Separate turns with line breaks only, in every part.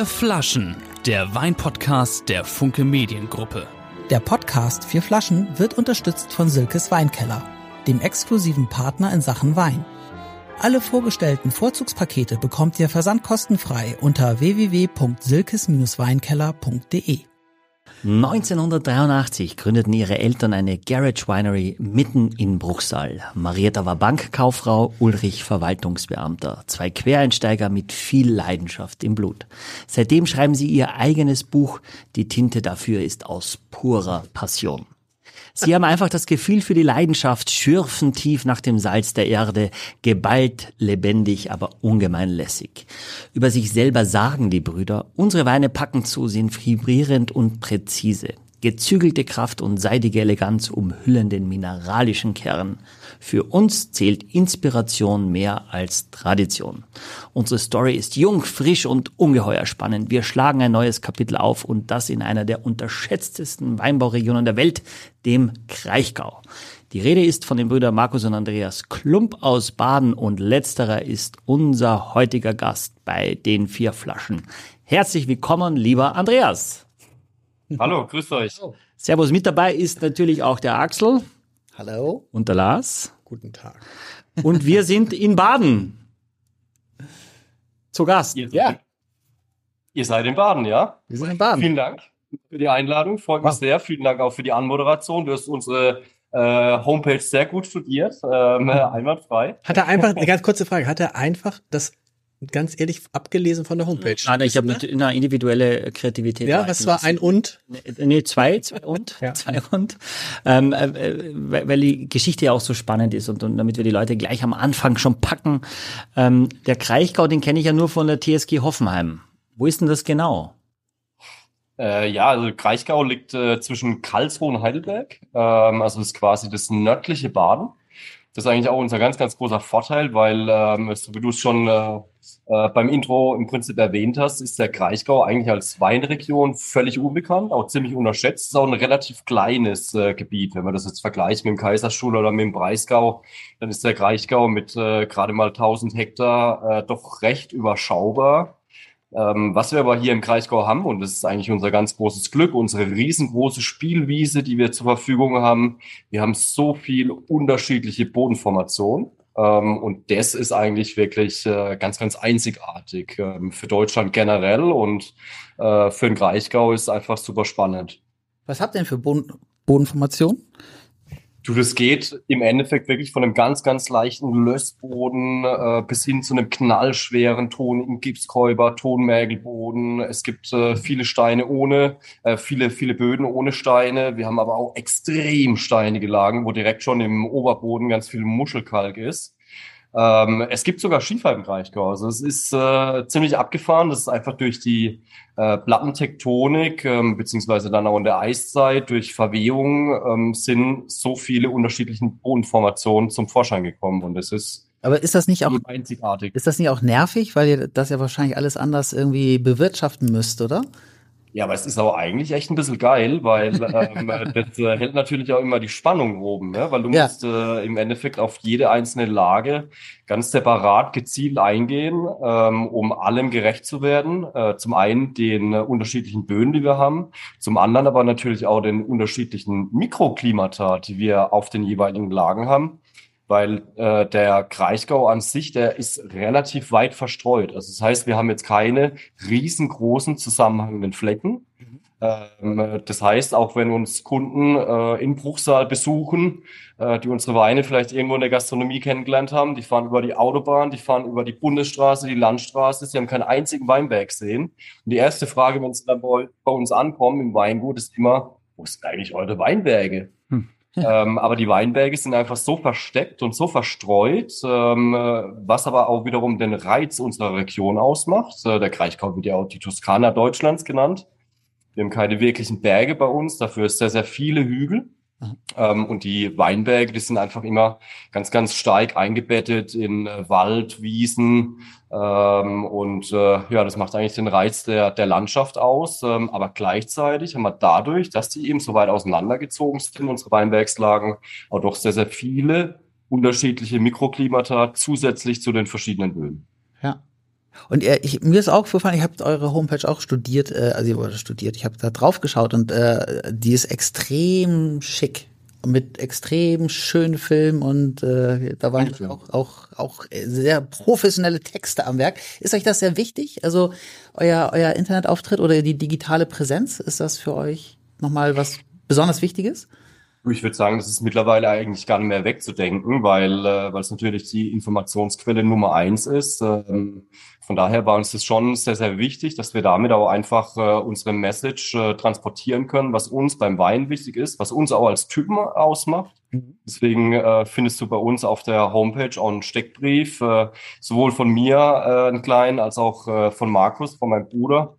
Vier Flaschen, der Weinpodcast der Funke Mediengruppe.
Der Podcast Vier Flaschen wird unterstützt von Silkes Weinkeller, dem exklusiven Partner in Sachen Wein. Alle vorgestellten Vorzugspakete bekommt ihr versandkostenfrei unter www.silkes-weinkeller.de.
1983 gründeten ihre Eltern eine Garage Winery mitten in Bruchsal. Marietta war Bankkauffrau, Ulrich Verwaltungsbeamter. Zwei Quereinsteiger mit viel Leidenschaft im Blut. Seitdem schreiben sie ihr eigenes Buch. Die Tinte dafür ist aus purer Passion. Sie haben einfach das Gefühl für die Leidenschaft, schürfen tief nach dem Salz der Erde, geballt, lebendig, aber ungemein lässig. Über sich selber sagen die Brüder, unsere Weine packen zu, sind vibrierend und präzise. Gezügelte Kraft und seidige Eleganz umhüllen den mineralischen Kern. Für uns zählt Inspiration mehr als Tradition. Unsere Story ist jung, frisch und ungeheuer spannend. Wir schlagen ein neues Kapitel auf und das in einer der unterschätztesten Weinbauregionen der Welt, dem Kraichgau. Die Rede ist von den Brüdern Markus und Andreas Klump aus Baden und letzterer ist unser heutiger Gast bei den vier Flaschen. Herzlich willkommen, lieber Andreas.
Hallo, grüßt euch.
Servus, mit dabei ist natürlich auch der Axel.
Hallo.
Und der Lars.
Guten Tag.
Und wir sind in Baden. Zu Gast.
Ihr ja. Ihr seid in Baden, ja?
Wir sind in Baden.
Vielen Dank für die Einladung. Freut mich wow. sehr. Vielen Dank auch für die Anmoderation. Du hast unsere äh, Homepage sehr gut studiert. Ähm, einwandfrei.
Hat er einfach, eine ganz kurze Frage, hat er einfach das ganz ehrlich abgelesen von der Homepage.
Nein, ich habe eine individuelle Kreativität.
Ja, was war ein und?
Nee, zwei, zwei und, ja. zwei und. Ähm, äh, weil die Geschichte ja auch so spannend ist und, und damit wir die Leute gleich am Anfang schon packen. Ähm, der Kraichgau, den kenne ich ja nur von der TSG Hoffenheim. Wo ist denn das genau?
Äh, ja, also Kraichgau liegt äh, zwischen Karlsruhe und Heidelberg. Ähm, also ist quasi das nördliche Baden. Das ist eigentlich auch unser ganz, ganz großer Vorteil, weil, ähm, wie du es schon äh, äh, beim Intro im Prinzip erwähnt hast, ist der Kraichgau eigentlich als Weinregion völlig unbekannt, auch ziemlich unterschätzt. Ist auch ein relativ kleines äh, Gebiet. Wenn man das jetzt vergleicht mit dem Kaiserstuhl oder mit dem Breisgau, dann ist der Kraichgau mit äh, gerade mal 1000 Hektar äh, doch recht überschaubar. Ähm, was wir aber hier im Kreisgau haben, und das ist eigentlich unser ganz großes Glück, unsere riesengroße Spielwiese, die wir zur Verfügung haben. Wir haben so viel unterschiedliche Bodenformationen. Ähm, und das ist eigentlich wirklich äh, ganz, ganz einzigartig ähm, für Deutschland generell und äh, für den Kraichgau ist einfach super spannend.
Was habt ihr denn für Boden Bodenformationen?
Du, das geht im Endeffekt wirklich von einem ganz, ganz leichten Lössboden äh, bis hin zu einem knallschweren tonigen Gipskäuber, Tonmägelboden. Es gibt äh, viele Steine ohne, äh, viele, viele Böden ohne Steine. Wir haben aber auch extrem steinige Lagen, wo direkt schon im Oberboden ganz viel Muschelkalk ist. Ähm, es gibt sogar Schiefer im Kraichgau. Also es ist äh, ziemlich abgefahren. Das ist einfach durch die äh, Plattentektonik, ähm, beziehungsweise dann auch in der Eiszeit, durch Verwehung, ähm, sind so viele unterschiedliche Bodenformationen zum Vorschein gekommen. Und es ist
aber ist das nicht auch
einzigartig?
Ist das nicht auch nervig, weil ihr das ja wahrscheinlich alles anders irgendwie bewirtschaften müsst, oder?
Ja, aber es ist aber eigentlich echt ein bisschen geil, weil ähm, das äh, hält natürlich auch immer die Spannung oben, ja? weil du ja. musst äh, im Endeffekt auf jede einzelne Lage ganz separat gezielt eingehen, ähm, um allem gerecht zu werden. Äh, zum einen den äh, unterschiedlichen Böden, die wir haben, zum anderen aber natürlich auch den unterschiedlichen Mikroklimata, die wir auf den jeweiligen Lagen haben weil äh, der Kraichgau an sich, der ist relativ weit verstreut. Also das heißt, wir haben jetzt keine riesengroßen zusammenhängenden Flecken. Mhm. Ähm, das heißt, auch wenn uns Kunden äh, in Bruchsal besuchen, äh, die unsere Weine vielleicht irgendwo in der Gastronomie kennengelernt haben, die fahren über die Autobahn, die fahren über die Bundesstraße, die Landstraße, sie haben keinen einzigen Weinberg gesehen. Und die erste Frage, wenn sie dann bei, bei uns ankommen im Weingut, ist immer, wo sind eigentlich eure Weinberge? Hm ähm, aber die Weinberge sind einfach so versteckt und so verstreut, ähm, was aber auch wiederum den Reiz unserer Region ausmacht. Äh, der Kraichgau wird ja auch die Toskana Deutschlands genannt. Wir haben keine wirklichen Berge bei uns, dafür ist sehr, sehr viele Hügel. Ähm, und die Weinberge, die sind einfach immer ganz, ganz stark eingebettet in äh, Wald, Wiesen. Ähm, und äh, ja, das macht eigentlich den Reiz der, der Landschaft aus. Ähm, aber gleichzeitig haben wir dadurch, dass die eben so weit auseinandergezogen sind, unsere Weinbergslagen, auch doch sehr, sehr viele unterschiedliche Mikroklimata zusätzlich zu den verschiedenen Böden.
Ja.
Und äh, ich, mir ist auch gefallen, ich habe eure Homepage auch studiert, äh, also ihr studiert, ich habe da drauf geschaut und äh, die ist extrem schick mit extrem schönen Filmen und äh, da waren auch, auch, auch sehr professionelle Texte am Werk. Ist euch das sehr wichtig? Also euer, euer Internetauftritt oder die digitale Präsenz, ist das für euch nochmal was besonders Wichtiges?
Ich würde sagen, das ist mittlerweile eigentlich gar nicht mehr wegzudenken, weil, äh, weil es natürlich die Informationsquelle Nummer eins ist. Ähm, von daher war uns das schon sehr, sehr wichtig, dass wir damit auch einfach äh, unsere Message äh, transportieren können, was uns beim Wein wichtig ist, was uns auch als Typen ausmacht. Mhm. Deswegen äh, findest du bei uns auf der Homepage auch einen Steckbrief, äh, sowohl von mir äh, einen kleinen als auch äh, von Markus, von meinem Bruder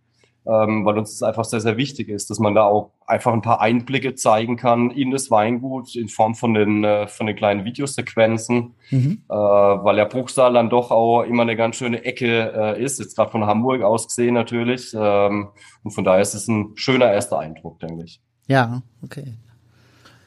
ähm, weil uns das einfach sehr, sehr wichtig ist, dass man da auch einfach ein paar Einblicke zeigen kann in das Weingut in Form von den, äh, von den kleinen Videosequenzen, mhm. äh, weil ja Bruchsal dann doch auch immer eine ganz schöne Ecke äh, ist, jetzt gerade von Hamburg aus gesehen natürlich. Ähm, und von daher ist es ein schöner erster Eindruck, denke ich.
Ja, okay.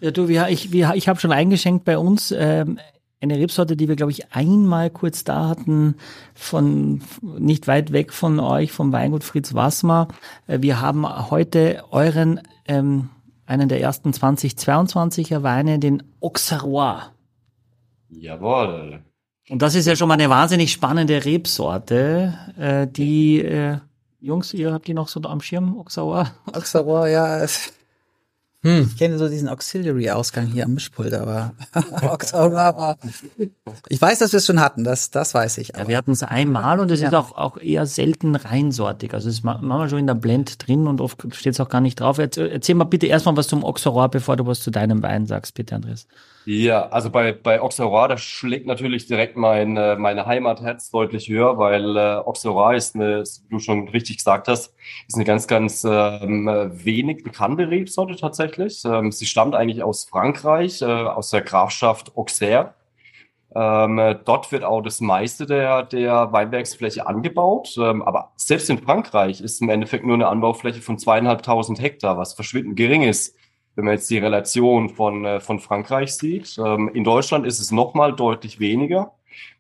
Ja, du, wir, ich, wir, ich habe schon eingeschenkt bei uns. Ähm, eine Rebsorte, die wir, glaube ich, einmal kurz da hatten, von nicht weit weg von euch, vom Weingut Fritz Wassmer. Äh, wir haben heute euren, ähm, einen der ersten 2022er Weine, den Auxerrois.
Jawohl.
Und das ist ja schon mal eine wahnsinnig spannende Rebsorte, äh, die, äh, Jungs, ihr habt die noch so am Schirm, Auxerrois?
Auxerrois, ja. Hm. Ich kenne so diesen Auxiliary-Ausgang hier am Mischpult, aber ich weiß, dass wir es schon hatten, das, das weiß ich.
Ja, wir hatten es einmal und es ja. ist auch, auch eher selten reinsortig. Also es ist manchmal schon in der Blend drin und oft steht es auch gar nicht drauf. Erzähl mal bitte erstmal was zum Auxerrois, bevor du was zu deinem Wein sagst, bitte, Andreas.
Ja, also bei, bei Auxerrois, da schlägt natürlich direkt mein, äh, meine Heimatherz deutlich höher, weil äh, Auxerrois ist eine, wie du schon richtig gesagt hast, ist eine ganz, ganz ähm, wenig bekannte Rebsorte tatsächlich. Ähm, sie stammt eigentlich aus Frankreich, äh, aus der Grafschaft Auxerre. Ähm, dort wird auch das meiste der, der Weinbergsfläche angebaut. Ähm, aber selbst in Frankreich ist im Endeffekt nur eine Anbaufläche von zweieinhalbtausend Hektar, was verschwindend gering ist wenn man jetzt die Relation von, äh, von Frankreich sieht. Ähm, in Deutschland ist es nochmal deutlich weniger.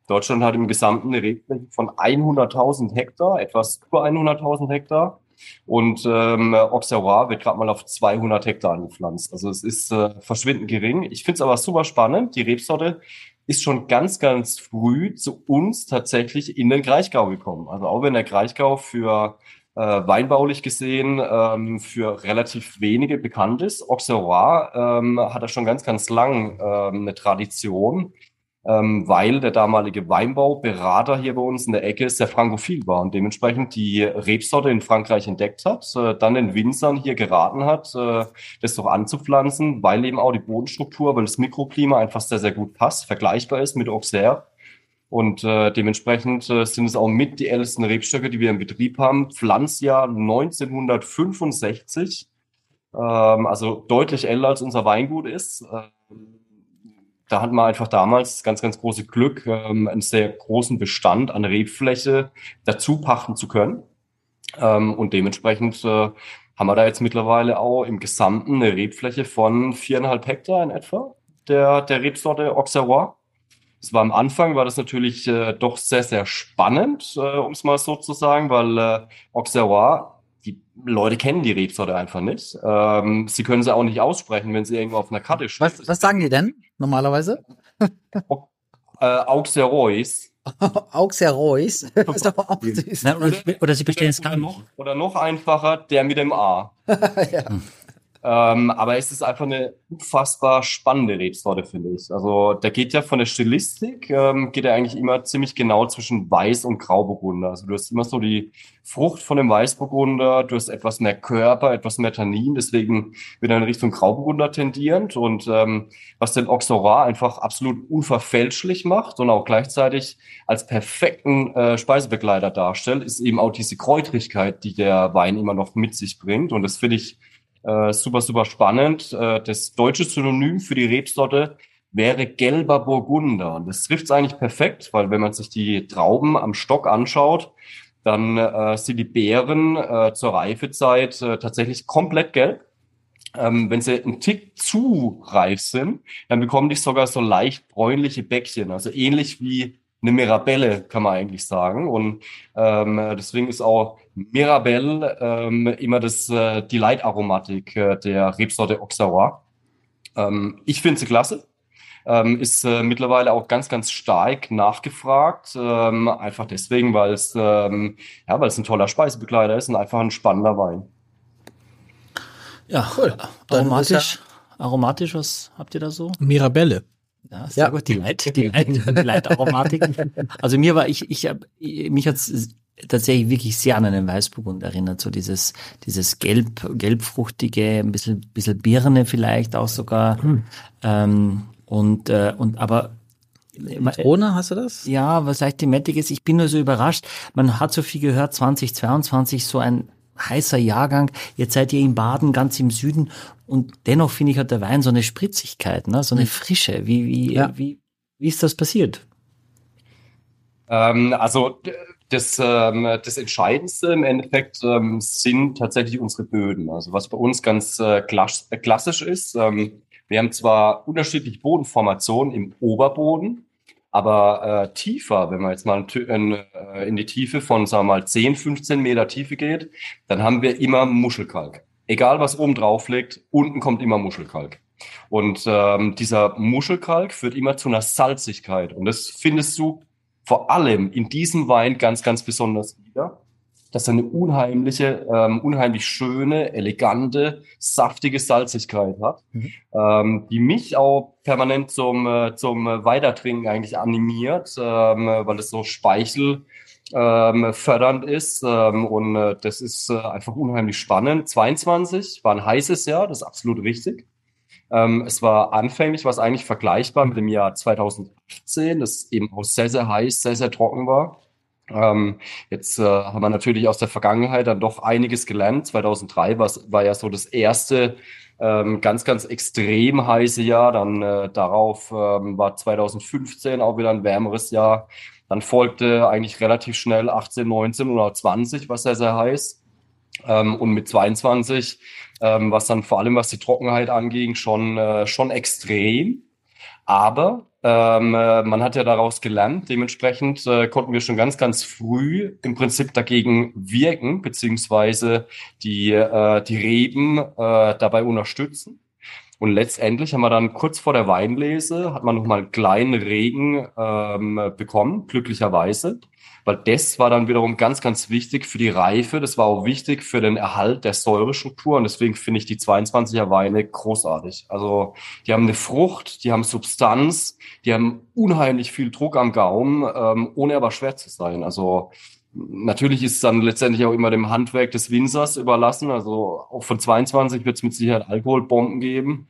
Deutschland hat im Gesamten eine Rebfläche von 100.000 Hektar, etwas über 100.000 Hektar. Und ähm, Auxerrois wird gerade mal auf 200 Hektar angepflanzt. Also es ist äh, verschwindend gering. Ich finde es aber super spannend. Die Rebsorte ist schon ganz, ganz früh zu uns tatsächlich in den Kraichgau gekommen. Also auch wenn der Kraichgau für äh, weinbaulich gesehen ähm, für relativ wenige bekannt ist. Auxerrois ähm, hat er schon ganz, ganz lang ähm, eine Tradition, ähm, weil der damalige Weinbauberater hier bei uns in der Ecke sehr frankophil war und dementsprechend die Rebsorte in Frankreich entdeckt hat, äh, dann den Winzern hier geraten hat, äh, das doch anzupflanzen, weil eben auch die Bodenstruktur, weil das Mikroklima einfach sehr, sehr gut passt, vergleichbar ist mit Auxerre und äh, dementsprechend äh, sind es auch mit die ältesten Rebstöcke, die wir im Betrieb haben. Pflanzjahr 1965, ähm, also deutlich älter als unser Weingut ist. Ähm, da hatten wir einfach damals ganz, ganz große Glück, ähm, einen sehr großen Bestand an Rebfläche dazu pachten zu können. Ähm, und dementsprechend äh, haben wir da jetzt mittlerweile auch im Gesamten eine Rebfläche von viereinhalb Hektar in etwa der, der Rebsorte Auxerrois. Es war am Anfang, war das natürlich äh, doch sehr, sehr spannend, äh, um es mal so zu sagen, weil äh, Auxerrois, die Leute kennen die Rebsorte einfach nicht. Ähm, sie können sie auch nicht aussprechen, wenn sie irgendwo auf einer Karte stehen.
Was, was sagen die denn normalerweise?
äh, Auxerrois.
Auxerrois.
oder, oder sie bestehen es gar nicht.
Oder noch einfacher, der mit dem A. ja. Ähm, aber es ist einfach eine unfassbar spannende Rebsorte, finde ich. Also da geht ja von der Stilistik, ähm, geht ja eigentlich immer ziemlich genau zwischen Weiß und Grauburgunder. Also du hast immer so die Frucht von dem Weißburgunder, du hast etwas mehr Körper, etwas mehr Tannin, deswegen wird er in Richtung Grauburgunder tendierend. Und ähm, was den Auxerrois einfach absolut unverfälschlich macht und auch gleichzeitig als perfekten äh, Speisebegleiter darstellt, ist eben auch diese Kräutrigkeit, die der Wein immer noch mit sich bringt. Und das finde ich äh, super, super spannend. Äh, das deutsche Synonym für die Rebsorte wäre gelber Burgunder. Und das trifft es eigentlich perfekt, weil wenn man sich die Trauben am Stock anschaut, dann äh, sind die Beeren äh, zur Reifezeit äh, tatsächlich komplett gelb. Ähm, wenn sie einen Tick zu reif sind, dann bekommen die sogar so leicht bräunliche Bäckchen, also ähnlich wie eine Mirabelle, kann man eigentlich sagen. Und ähm, deswegen ist auch Mirabelle ähm, immer das, äh, die Leitaromatik äh, der Rebsorte Auxerrois. Ähm, ich finde sie klasse. Ähm, ist äh, mittlerweile auch ganz, ganz stark nachgefragt. Ähm, einfach deswegen, weil es ähm, ja, weil es ein toller Speisebegleiter ist und einfach ein spannender Wein.
Ja, cool. aromatisch, aromatisch, was habt ihr da so?
Mirabelle.
Ja, sehr ja. gut, die Leit, die Leit, die Leitaromatik. also mir war, ich, ich, mich hat's tatsächlich wirklich sehr an einen Weißburgund erinnert, so dieses, dieses gelb, gelbfruchtige, ein bisschen, bisschen Birne vielleicht auch sogar, hm. ähm, und, äh, und, aber
Zitrone, hast du das?
Ja, was leicht Thematik ist, ich bin nur so überrascht. Man hat so viel gehört, 2022 so ein heißer Jahrgang. Jetzt seid ihr in Baden, ganz im Süden. Und dennoch finde ich, hat der Wein so eine Spritzigkeit, ne? so eine hm. Frische. Wie, wie, ja. wie, wie ist das passiert?
Ähm, also das, ähm, das Entscheidendste im Endeffekt ähm, sind tatsächlich unsere Böden. Also was bei uns ganz äh, klassisch ist, ähm, wir haben zwar unterschiedliche Bodenformationen im Oberboden, aber äh, tiefer, wenn man jetzt mal in, äh, in die Tiefe von, sagen wir mal, 10, 15 Meter Tiefe geht, dann haben wir immer Muschelkalk. Egal was oben drauf liegt, unten kommt immer Muschelkalk. Und ähm, dieser Muschelkalk führt immer zu einer Salzigkeit. Und das findest du vor allem in diesem Wein ganz, ganz besonders wieder dass er eine unheimliche, ähm, unheimlich schöne, elegante, saftige Salzigkeit hat, mhm. ähm, die mich auch permanent zum, äh, zum Weitertrinken eigentlich animiert, ähm, weil es so Speichel ähm, fördernd ist ähm, und äh, das ist äh, einfach unheimlich spannend. 22 war ein heißes Jahr, das ist absolut richtig. Ähm, es war anfänglich, was eigentlich vergleichbar mit dem Jahr 2018, das eben auch sehr, sehr heiß, sehr, sehr trocken war. Ähm, jetzt äh, haben wir natürlich aus der Vergangenheit dann doch einiges gelernt. 2003 war, ja so das erste ähm, ganz, ganz extrem heiße Jahr. Dann äh, darauf ähm, war 2015 auch wieder ein wärmeres Jahr. Dann folgte eigentlich relativ schnell 18, 19 oder 20, was sehr, sehr heiß. Ähm, und mit 22, ähm, was dann vor allem was die Trockenheit anging, schon, äh, schon extrem. Aber ähm, äh, man hat ja daraus gelernt. Dementsprechend äh, konnten wir schon ganz, ganz früh im Prinzip dagegen wirken, beziehungsweise die, äh, die Reben äh, dabei unterstützen. Und letztendlich haben wir dann kurz vor der Weinlese, hat man nochmal einen kleinen Regen ähm, bekommen, glücklicherweise weil das war dann wiederum ganz, ganz wichtig für die Reife. Das war auch wichtig für den Erhalt der Säurestruktur und deswegen finde ich die 22er Weine großartig. Also die haben eine Frucht, die haben Substanz, die haben unheimlich viel Druck am Gaumen, ähm, ohne aber schwer zu sein. Also Natürlich ist es dann letztendlich auch immer dem Handwerk des Winzers überlassen. Also auch von 22 wird es mit Sicherheit Alkoholbomben geben.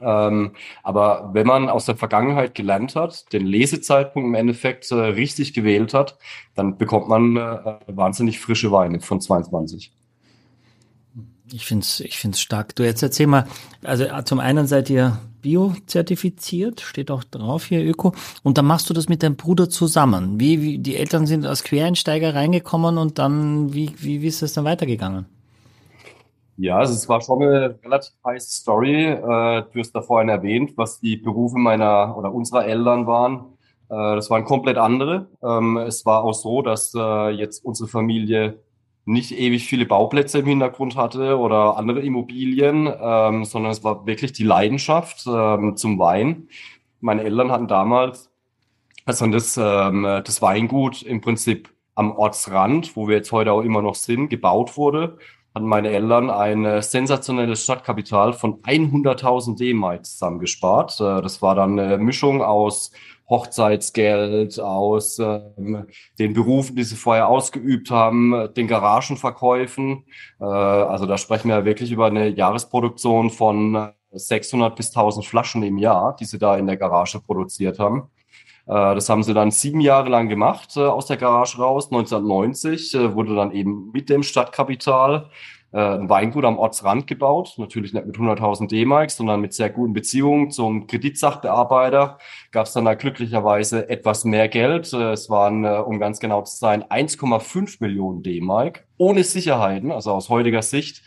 Ähm, aber wenn man aus der Vergangenheit gelernt hat, den Lesezeitpunkt im Endeffekt äh, richtig gewählt hat, dann bekommt man äh, wahnsinnig frische Weine von 22.
Ich finde es ich find's stark. Du jetzt erzähl mal, also äh, zum einen seid ihr Bio-zertifiziert, steht auch drauf hier Öko, und dann machst du das mit deinem Bruder zusammen. Wie, wie die Eltern sind als Quereinsteiger reingekommen und dann, wie, wie, wie ist das dann weitergegangen?
Ja, also es war schon eine relativ heiße Story. Äh, du hast da vorhin erwähnt, was die Berufe meiner oder unserer Eltern waren. Äh, das waren komplett andere. Ähm, es war auch so, dass äh, jetzt unsere Familie nicht ewig viele Bauplätze im Hintergrund hatte oder andere Immobilien, ähm, sondern es war wirklich die Leidenschaft ähm, zum Wein. Meine Eltern hatten damals, also das, ähm, das Weingut im Prinzip am Ortsrand, wo wir jetzt heute auch immer noch sind, gebaut wurde hatten meine Eltern ein sensationelles Stadtkapital von 100.000 D-Mark zusammengespart. Äh, das war dann eine Mischung aus Hochzeitsgeld, aus ähm, den Berufen, die sie vorher ausgeübt haben, den Garagenverkäufen. Äh, also da sprechen wir wirklich über eine Jahresproduktion von 600 bis 1000 Flaschen im Jahr, die sie da in der Garage produziert haben. Äh, das haben sie dann sieben Jahre lang gemacht, äh, aus der Garage raus. 1990 äh, wurde dann eben mit dem Stadtkapital ein Weingut am Ortsrand gebaut. Natürlich nicht mit 100.000 D-Mark, sondern mit sehr guten Beziehungen zum Kreditsachbearbeiter. Gab es dann da glücklicherweise etwas mehr Geld. Es waren, um ganz genau zu sein, 1,5 Millionen D-Mark ohne Sicherheiten, also aus heutiger Sicht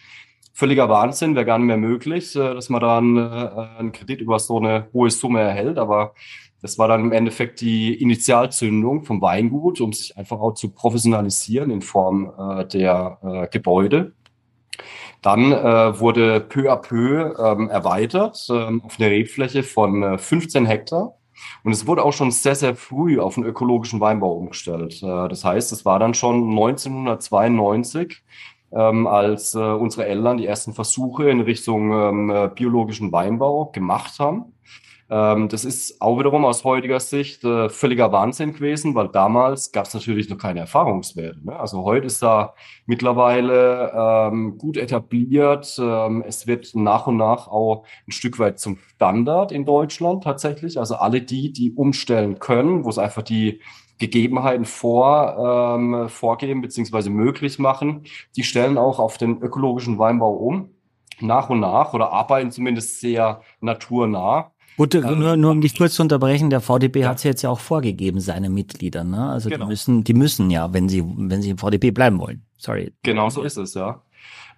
völliger Wahnsinn, wäre gar nicht mehr möglich, dass man da einen, einen Kredit über so eine hohe Summe erhält. Aber Das war dann im Endeffekt die Initialzündung vom Weingut, um sich einfach auch zu professionalisieren in Form äh, der äh, Gebäude. Dann äh, wurde peu à peu ähm, erweitert ähm, auf eine Rebfläche von äh, 15 Hektar. Und es wurde auch schon sehr, sehr früh auf einen ökologischen Weinbau umgestellt. Äh, das heißt, es war dann schon 1992, ähm, als äh, unsere Eltern die ersten Versuche in Richtung ähm, äh, biologischen Weinbau gemacht haben. Ähm, das ist auch wiederum aus heutiger Sicht äh, völliger Wahnsinn gewesen, weil damals gab es natürlich noch keine Erfahrungswerte. Ne? Also heute ist da mittlerweile ähm, gut etabliert. Ähm, es wird nach und nach auch ein Stück weit zum Standard in Deutschland tatsächlich. Also alle die, die umstellen können, wo es einfach die Gegebenheiten vor, ähm, vorgeben beziehungsweise möglich machen, die stellen auch auf den ökologischen Weinbau um nach und nach oder arbeiten zumindest sehr naturnah.
Gut, nur, nur um dich kurz zu unterbrechen, der VDB ja. hat es jetzt ja auch vorgegeben, seine Mitglieder, ne? Also genau. die müssen, die müssen ja, wenn sie, wenn sie im VDB bleiben wollen. Sorry.
Genau so ist es, ja.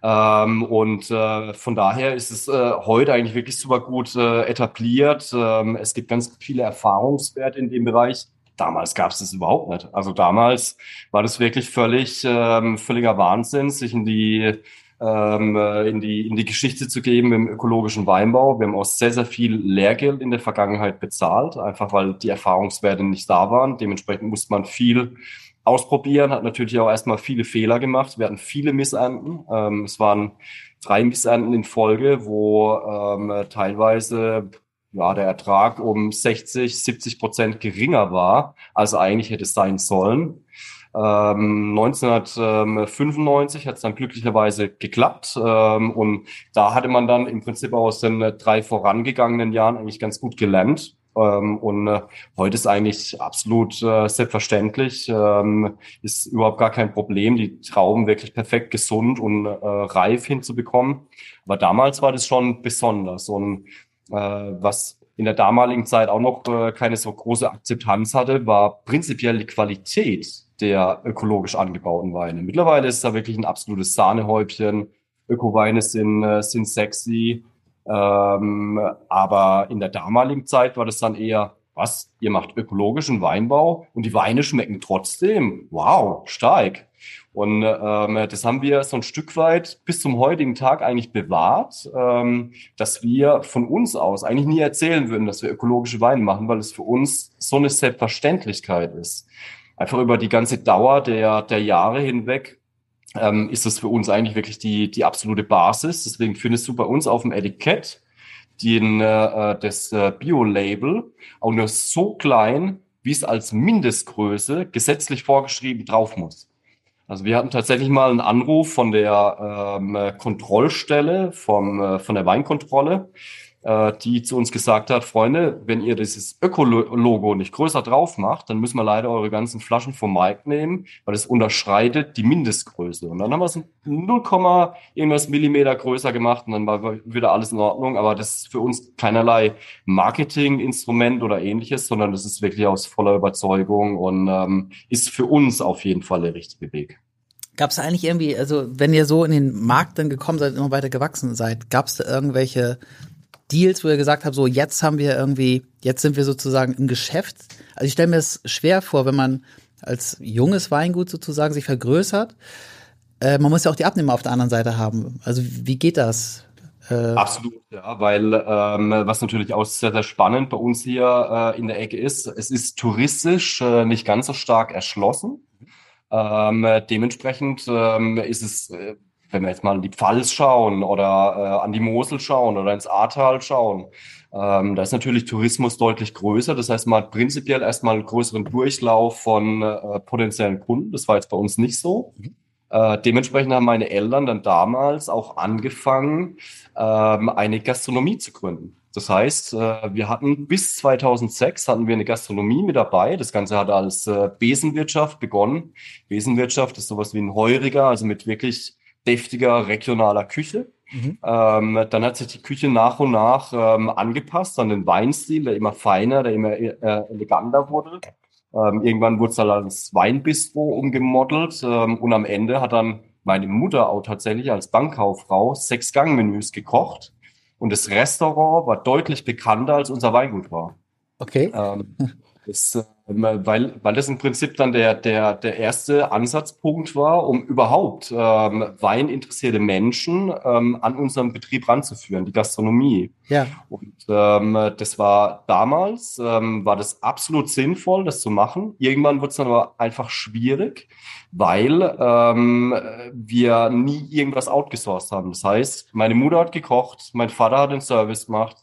Ähm, und äh, von daher ist es äh, heute eigentlich wirklich super gut äh, etabliert. Ähm, es gibt ganz viele Erfahrungswerte in dem Bereich. Damals gab es das überhaupt nicht. Also damals war das wirklich völlig ähm, völliger Wahnsinn, sich in die ähm, äh, in, die, in die Geschichte zu geben im ökologischen Weinbau. Wir haben auch sehr, sehr viel Lehrgeld in der Vergangenheit bezahlt, einfach weil die Erfahrungswerte nicht da waren. Dementsprechend musste man viel ausprobieren, hat natürlich auch erstmal viele Fehler gemacht. Wir hatten viele Missernten. Ähm, es waren drei Missernten in Folge, wo ähm, teilweise ja, der Ertrag um 60, 70 Prozent geringer war, als eigentlich hätte sein sollen. Ähm, 1995 hat es dann glücklicherweise geklappt ähm, und da hatte man dann im Prinzip aus den drei vorangegangenen Jahren eigentlich ganz gut gelernt. Ähm, und äh, heute ist eigentlich absolut äh, selbstverständlich, ähm, ist überhaupt gar kein Problem, die Trauben wirklich perfekt gesund und äh, reif hinzubekommen. Aber damals war das schon besonders und äh, was in der damaligen Zeit auch noch äh, keine so große Akzeptanz hatte, war prinzipiell die Qualität der ökologisch angebauten Weine. Mittlerweile ist da wirklich ein absolutes Sahnehäubchen. Ökoweine sind, äh, sind sexy. Ähm, aber in der damaligen Zeit war das dann eher, was, ihr macht ökologischen Weinbau und die Weine schmecken trotzdem. Wow, stark. Und ähm, das haben wir so ein Stück weit bis zum heutigen Tag eigentlich bewahrt, ähm, dass wir von uns aus eigentlich nie erzählen würden, dass wir ökologische Weine machen, weil es für uns so eine Selbstverständlichkeit ist einfach über die ganze Dauer der, der Jahre hinweg ähm, ist das für uns eigentlich wirklich die, die absolute Basis. Deswegen findest du bei uns auf dem Etikett den, äh, das äh, Bio-Label auch nur so klein, wie es als Mindestgröße gesetzlich vorgeschrieben drauf muss. Also wir hatten tatsächlich mal einen Anruf von der ähm, Kontrollstelle, vom, äh, von der Weinkontrolle, äh, die zu uns gesagt hat, Freunde, wenn ihr dieses Öko-Logo nicht größer drauf macht, dann müssen wir leider eure ganzen Flaschen vom Markt nehmen, weil es unterschreitet die Mindestgröße. Und dann haben wir es 0, irgendwas Millimeter größer gemacht und dann war wieder alles in Ordnung. Aber das ist für uns keinerlei Marketinginstrument oder ähnliches, sondern das ist wirklich aus voller Überzeugung und ähm, ist für uns auf jeden Fall der richtige Weg.
Gab es eigentlich irgendwie, also wenn ihr so in den Markt dann gekommen seid, immer weiter gewachsen seid, gab es da irgendwelche Deals, wo ihr gesagt habt, so jetzt haben wir irgendwie, jetzt sind wir sozusagen im Geschäft. Also ich stelle mir es schwer vor, wenn man als junges Weingut sozusagen sich vergrößert. Äh, man muss ja auch die Abnehmer auf der anderen Seite haben. Also wie geht das?
Äh Absolut, ja, weil ähm, was natürlich auch sehr, sehr spannend bei uns hier äh, in der Ecke ist, es ist touristisch äh, nicht ganz so stark erschlossen. Ähm, dementsprechend ähm, ist es äh, wenn wir jetzt mal an die Pfalz schauen oder äh, an die Mosel schauen oder ins Ahrtal schauen, ähm, da ist natürlich Tourismus deutlich größer. Das heißt, man hat prinzipiell erstmal einen größeren Durchlauf von äh, potenziellen Kunden. Das war jetzt bei uns nicht so. Mhm. Äh, dementsprechend haben meine Eltern dann damals auch angefangen, ähm, eine Gastronomie zu gründen. Das heißt, äh, wir hatten bis 2006 hatten wir eine Gastronomie mit dabei. Das Ganze hat als äh, Besenwirtschaft begonnen. Besenwirtschaft ist sowas wie ein Heuriger, also mit wirklich deftiger regionaler Küche. Mhm. Ähm, dann hat sich die Küche nach und nach ähm, angepasst an den Weinstil, der immer feiner, der immer äh, eleganter wurde. Ähm, irgendwann wurde es dann als Weinbistro umgemodelt ähm, und am Ende hat dann meine Mutter auch tatsächlich als Bankkauffrau sechs Gangmenüs gekocht und das Restaurant war deutlich bekannter als unser Weingut war.
Okay.
Ähm, das, ähm, weil, weil das im Prinzip dann der, der, der erste Ansatzpunkt war, um überhaupt ähm, weininteressierte Menschen ähm, an unserem Betrieb ranzuführen, die Gastronomie.
Ja.
Und ähm, das war damals, ähm, war das absolut sinnvoll, das zu machen. Irgendwann wird es dann aber einfach schwierig, weil ähm, wir nie irgendwas outgesourced haben. Das heißt, meine Mutter hat gekocht, mein Vater hat den Service gemacht,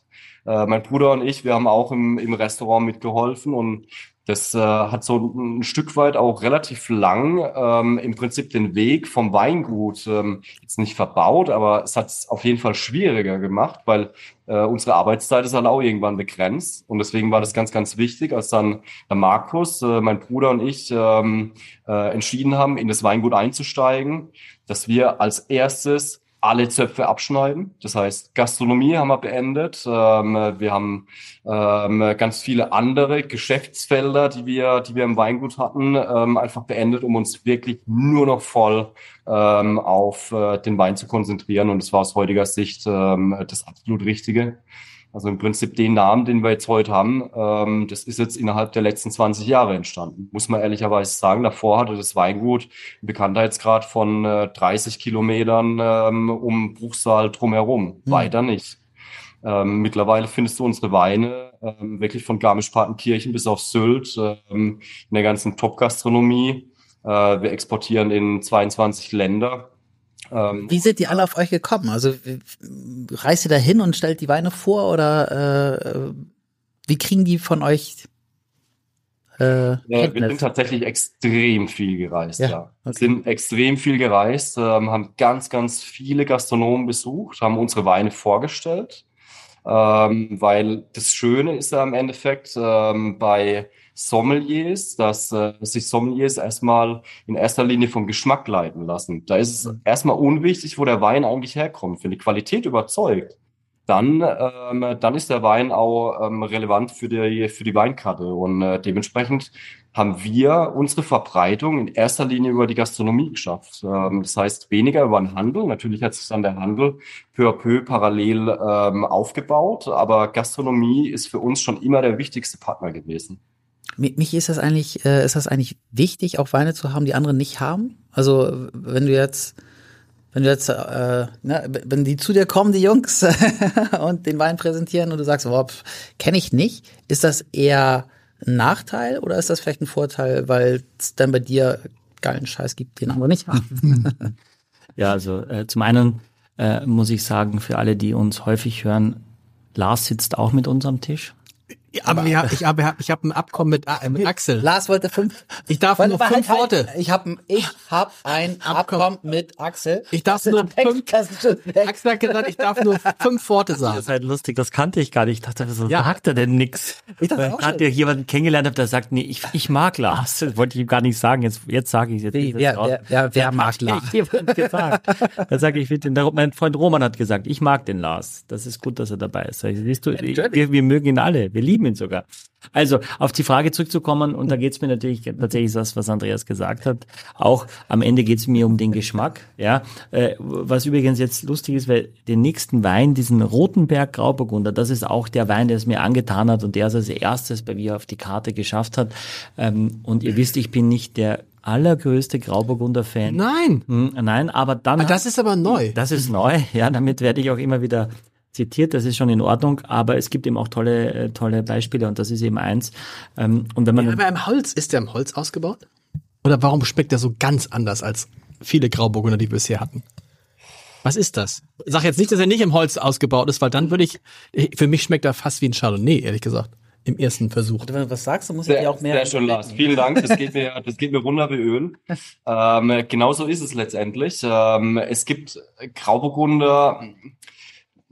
äh, mein Bruder und ich, wir haben auch im, im Restaurant mitgeholfen und das äh, hat so ein Stück weit auch relativ lang ähm, im Prinzip den Weg vom Weingut ähm, jetzt nicht verbaut, aber es hat es auf jeden Fall schwieriger gemacht, weil äh, unsere Arbeitszeit ist halt auch irgendwann begrenzt. Und deswegen war das ganz, ganz wichtig, als dann der Markus, äh, mein Bruder und ich ähm, äh, entschieden haben, in das Weingut einzusteigen, dass wir als erstes alle Zöpfe abschneiden. Das heißt, Gastronomie haben wir beendet. Ähm, wir haben ähm, ganz viele andere Geschäftsfelder, die wir, die wir im Weingut hatten, ähm, einfach beendet, um uns wirklich nur noch voll auf äh, den Wein zu konzentrieren. Und das war aus heutiger Sicht das absolut Richtige. Also im Prinzip den Namen, den wir jetzt heute haben, ähm, das ist jetzt innerhalb der letzten 20 Jahre entstanden. Muss man ehrlicherweise sagen. Davor hatte das Weingut einen Bekanntheitsgrad von äh, 30 Kilometern ähm, um Bruchsal drumherum. Hm. Weiter nicht. Ähm, mittlerweile findest du unsere Weine ähm, wirklich von Garmisch-Partenkirchen bis auf Sylt ähm, in der ganzen Top-Gastronomie. Äh, wir exportieren in 22 Länder.
Ähm, Wie sind die alle auf euch gekommen? Also reist ihr da hin und stellt die Weine vor oder äh, wie kriegen die von euch?
Äh, ja, wir sind tatsächlich extrem viel gereist, ja. ja. Okay. Sind extrem viel gereist, ähm, haben ganz, ganz viele Gastronomen besucht, haben unsere Weine vorgestellt, ähm, weil das Schöne ist ja im Endeffekt ähm, bei Sommeliers, dass äh, sich Sommeliers erstmal in erster Linie vom Geschmack leiten lassen. Da ist es mhm. erstmal unwichtig, wo der Wein eigentlich herkommt. Wenn die Qualität überzeugt, dann, ähm, dann ist der Wein auch ähm, relevant für die, für die Weinkarte. Und äh, dementsprechend haben wir unsere Verbreitung in erster Linie über die Gastronomie geschafft. Ähm, das heißt, weniger über den Handel. Natürlich hat sich dann der Handel peu à peu parallel ähm, aufgebaut, aber Gastronomie ist für uns schon immer der wichtigste Partner gewesen.
Mich ist das eigentlich, äh, ist das eigentlich wichtig, auch Weine zu haben, die andere nicht haben? Also wenn du jetzt, wenn du jetzt, äh, ne, wenn die zu dir kommen, die Jungs, und den Wein präsentieren und du sagst, boah, kenne ich nicht, ist das eher ein Nachteil oder ist das vielleicht ein Vorteil, weil es dann bei dir geilen Scheiß gibt, den andere nicht haben?
ja, also äh, zum einen äh, muss ich sagen, für alle, die uns häufig hören, Lars sitzt auch mit uns am Tisch.
Aber, aber ja, ich habe ich hab ein Abkommen mit, äh, mit Axel.
Lars wollte fünf.
Ich darf nur fünf halt, Worte.
Ich habe ich hab ein Abkommen, Abkommen mit Axel.
Ich darf nur fünf. Axel hat gesagt, ich darf nur fünf Worte sagen.
Das ist halt lustig, das kannte ich gar nicht. Ich dachte, so ja. sagt er denn nix? Ich dachte auch gerade jemanden kennengelernt habe, der sagt, nee, ich, ich mag Lars. Das wollte ich ihm gar nicht sagen. Jetzt, jetzt sage ich es jetzt.
Wie, wer, wer, wer, wer mag Lars?
Gesagt. Da sage ich, den, mein Freund Roman hat gesagt, ich mag den Lars. Das ist gut, dass er dabei ist. Siehst du, wir, wir mögen ihn alle. Wir lieben ihn sogar. Also auf die Frage zurückzukommen, und da geht es mir natürlich tatsächlich das, was Andreas gesagt hat. Auch am Ende geht es mir um den Geschmack. Ja, äh, was übrigens jetzt lustig ist, weil den nächsten Wein, diesen Rotenberg Grauburgunder, das ist auch der Wein, der es mir angetan hat und der es als erstes bei mir auf die Karte geschafft hat. Ähm, und ihr wisst, ich bin nicht der allergrößte Grauburgunder-Fan.
Nein.
Hm, nein, aber dann.
Aber ah, das ist aber neu.
Das ist neu, ja, damit werde ich auch immer wieder zitiert, das ist schon in Ordnung, aber es gibt eben auch tolle, äh, tolle Beispiele und das ist eben eins. Ähm, und wenn man
ja, aber im Holz, ist der im Holz ausgebaut? Oder warum schmeckt der so ganz anders als viele Grauburgunder, die wir bisher hatten? Was ist das? Sag jetzt nicht, dass er nicht im Holz ausgebaut ist, weil dann würde ich, für mich schmeckt er fast wie ein Chardonnay, ehrlich gesagt. Im ersten Versuch.
Wenn du was sagst, dann muss ich dir auch mehr.
Sehr schön, Lars. Vielen Dank. Das geht mir, das geht mir runter wie Öl. ähm, genauso ist es letztendlich. Ähm, es gibt Grauburgunder,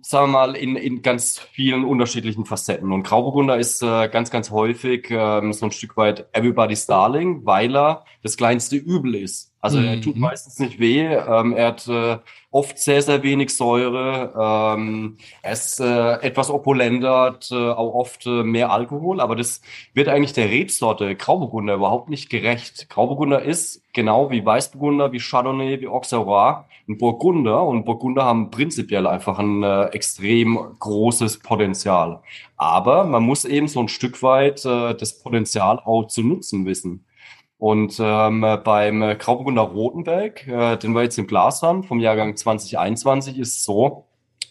sagen wir mal, in, in ganz vielen unterschiedlichen Facetten. Und Grauburgunder ist äh, ganz, ganz häufig ähm, so ein Stück weit Everybody's Darling, weil er das kleinste Übel ist. Also er tut meistens nicht weh. Ähm, er hat äh, oft sehr, sehr wenig Säure. Ähm, er ist äh, etwas opulenter, hat äh, auch oft äh, mehr Alkohol, aber das wird eigentlich der Rebsorte Grauburgunder überhaupt nicht gerecht. Grauburgunder ist genau wie Weißburgunder, wie Chardonnay, wie Auxerrois ein Burgunder und Burgunder haben prinzipiell einfach ein äh, extrem großes Potenzial. Aber man muss eben so ein Stück weit äh, das Potenzial auch zu nutzen wissen. Und ähm, beim Grauburgunder Rotenberg, äh, den wir jetzt im Glas haben, vom Jahrgang 2021, ist so,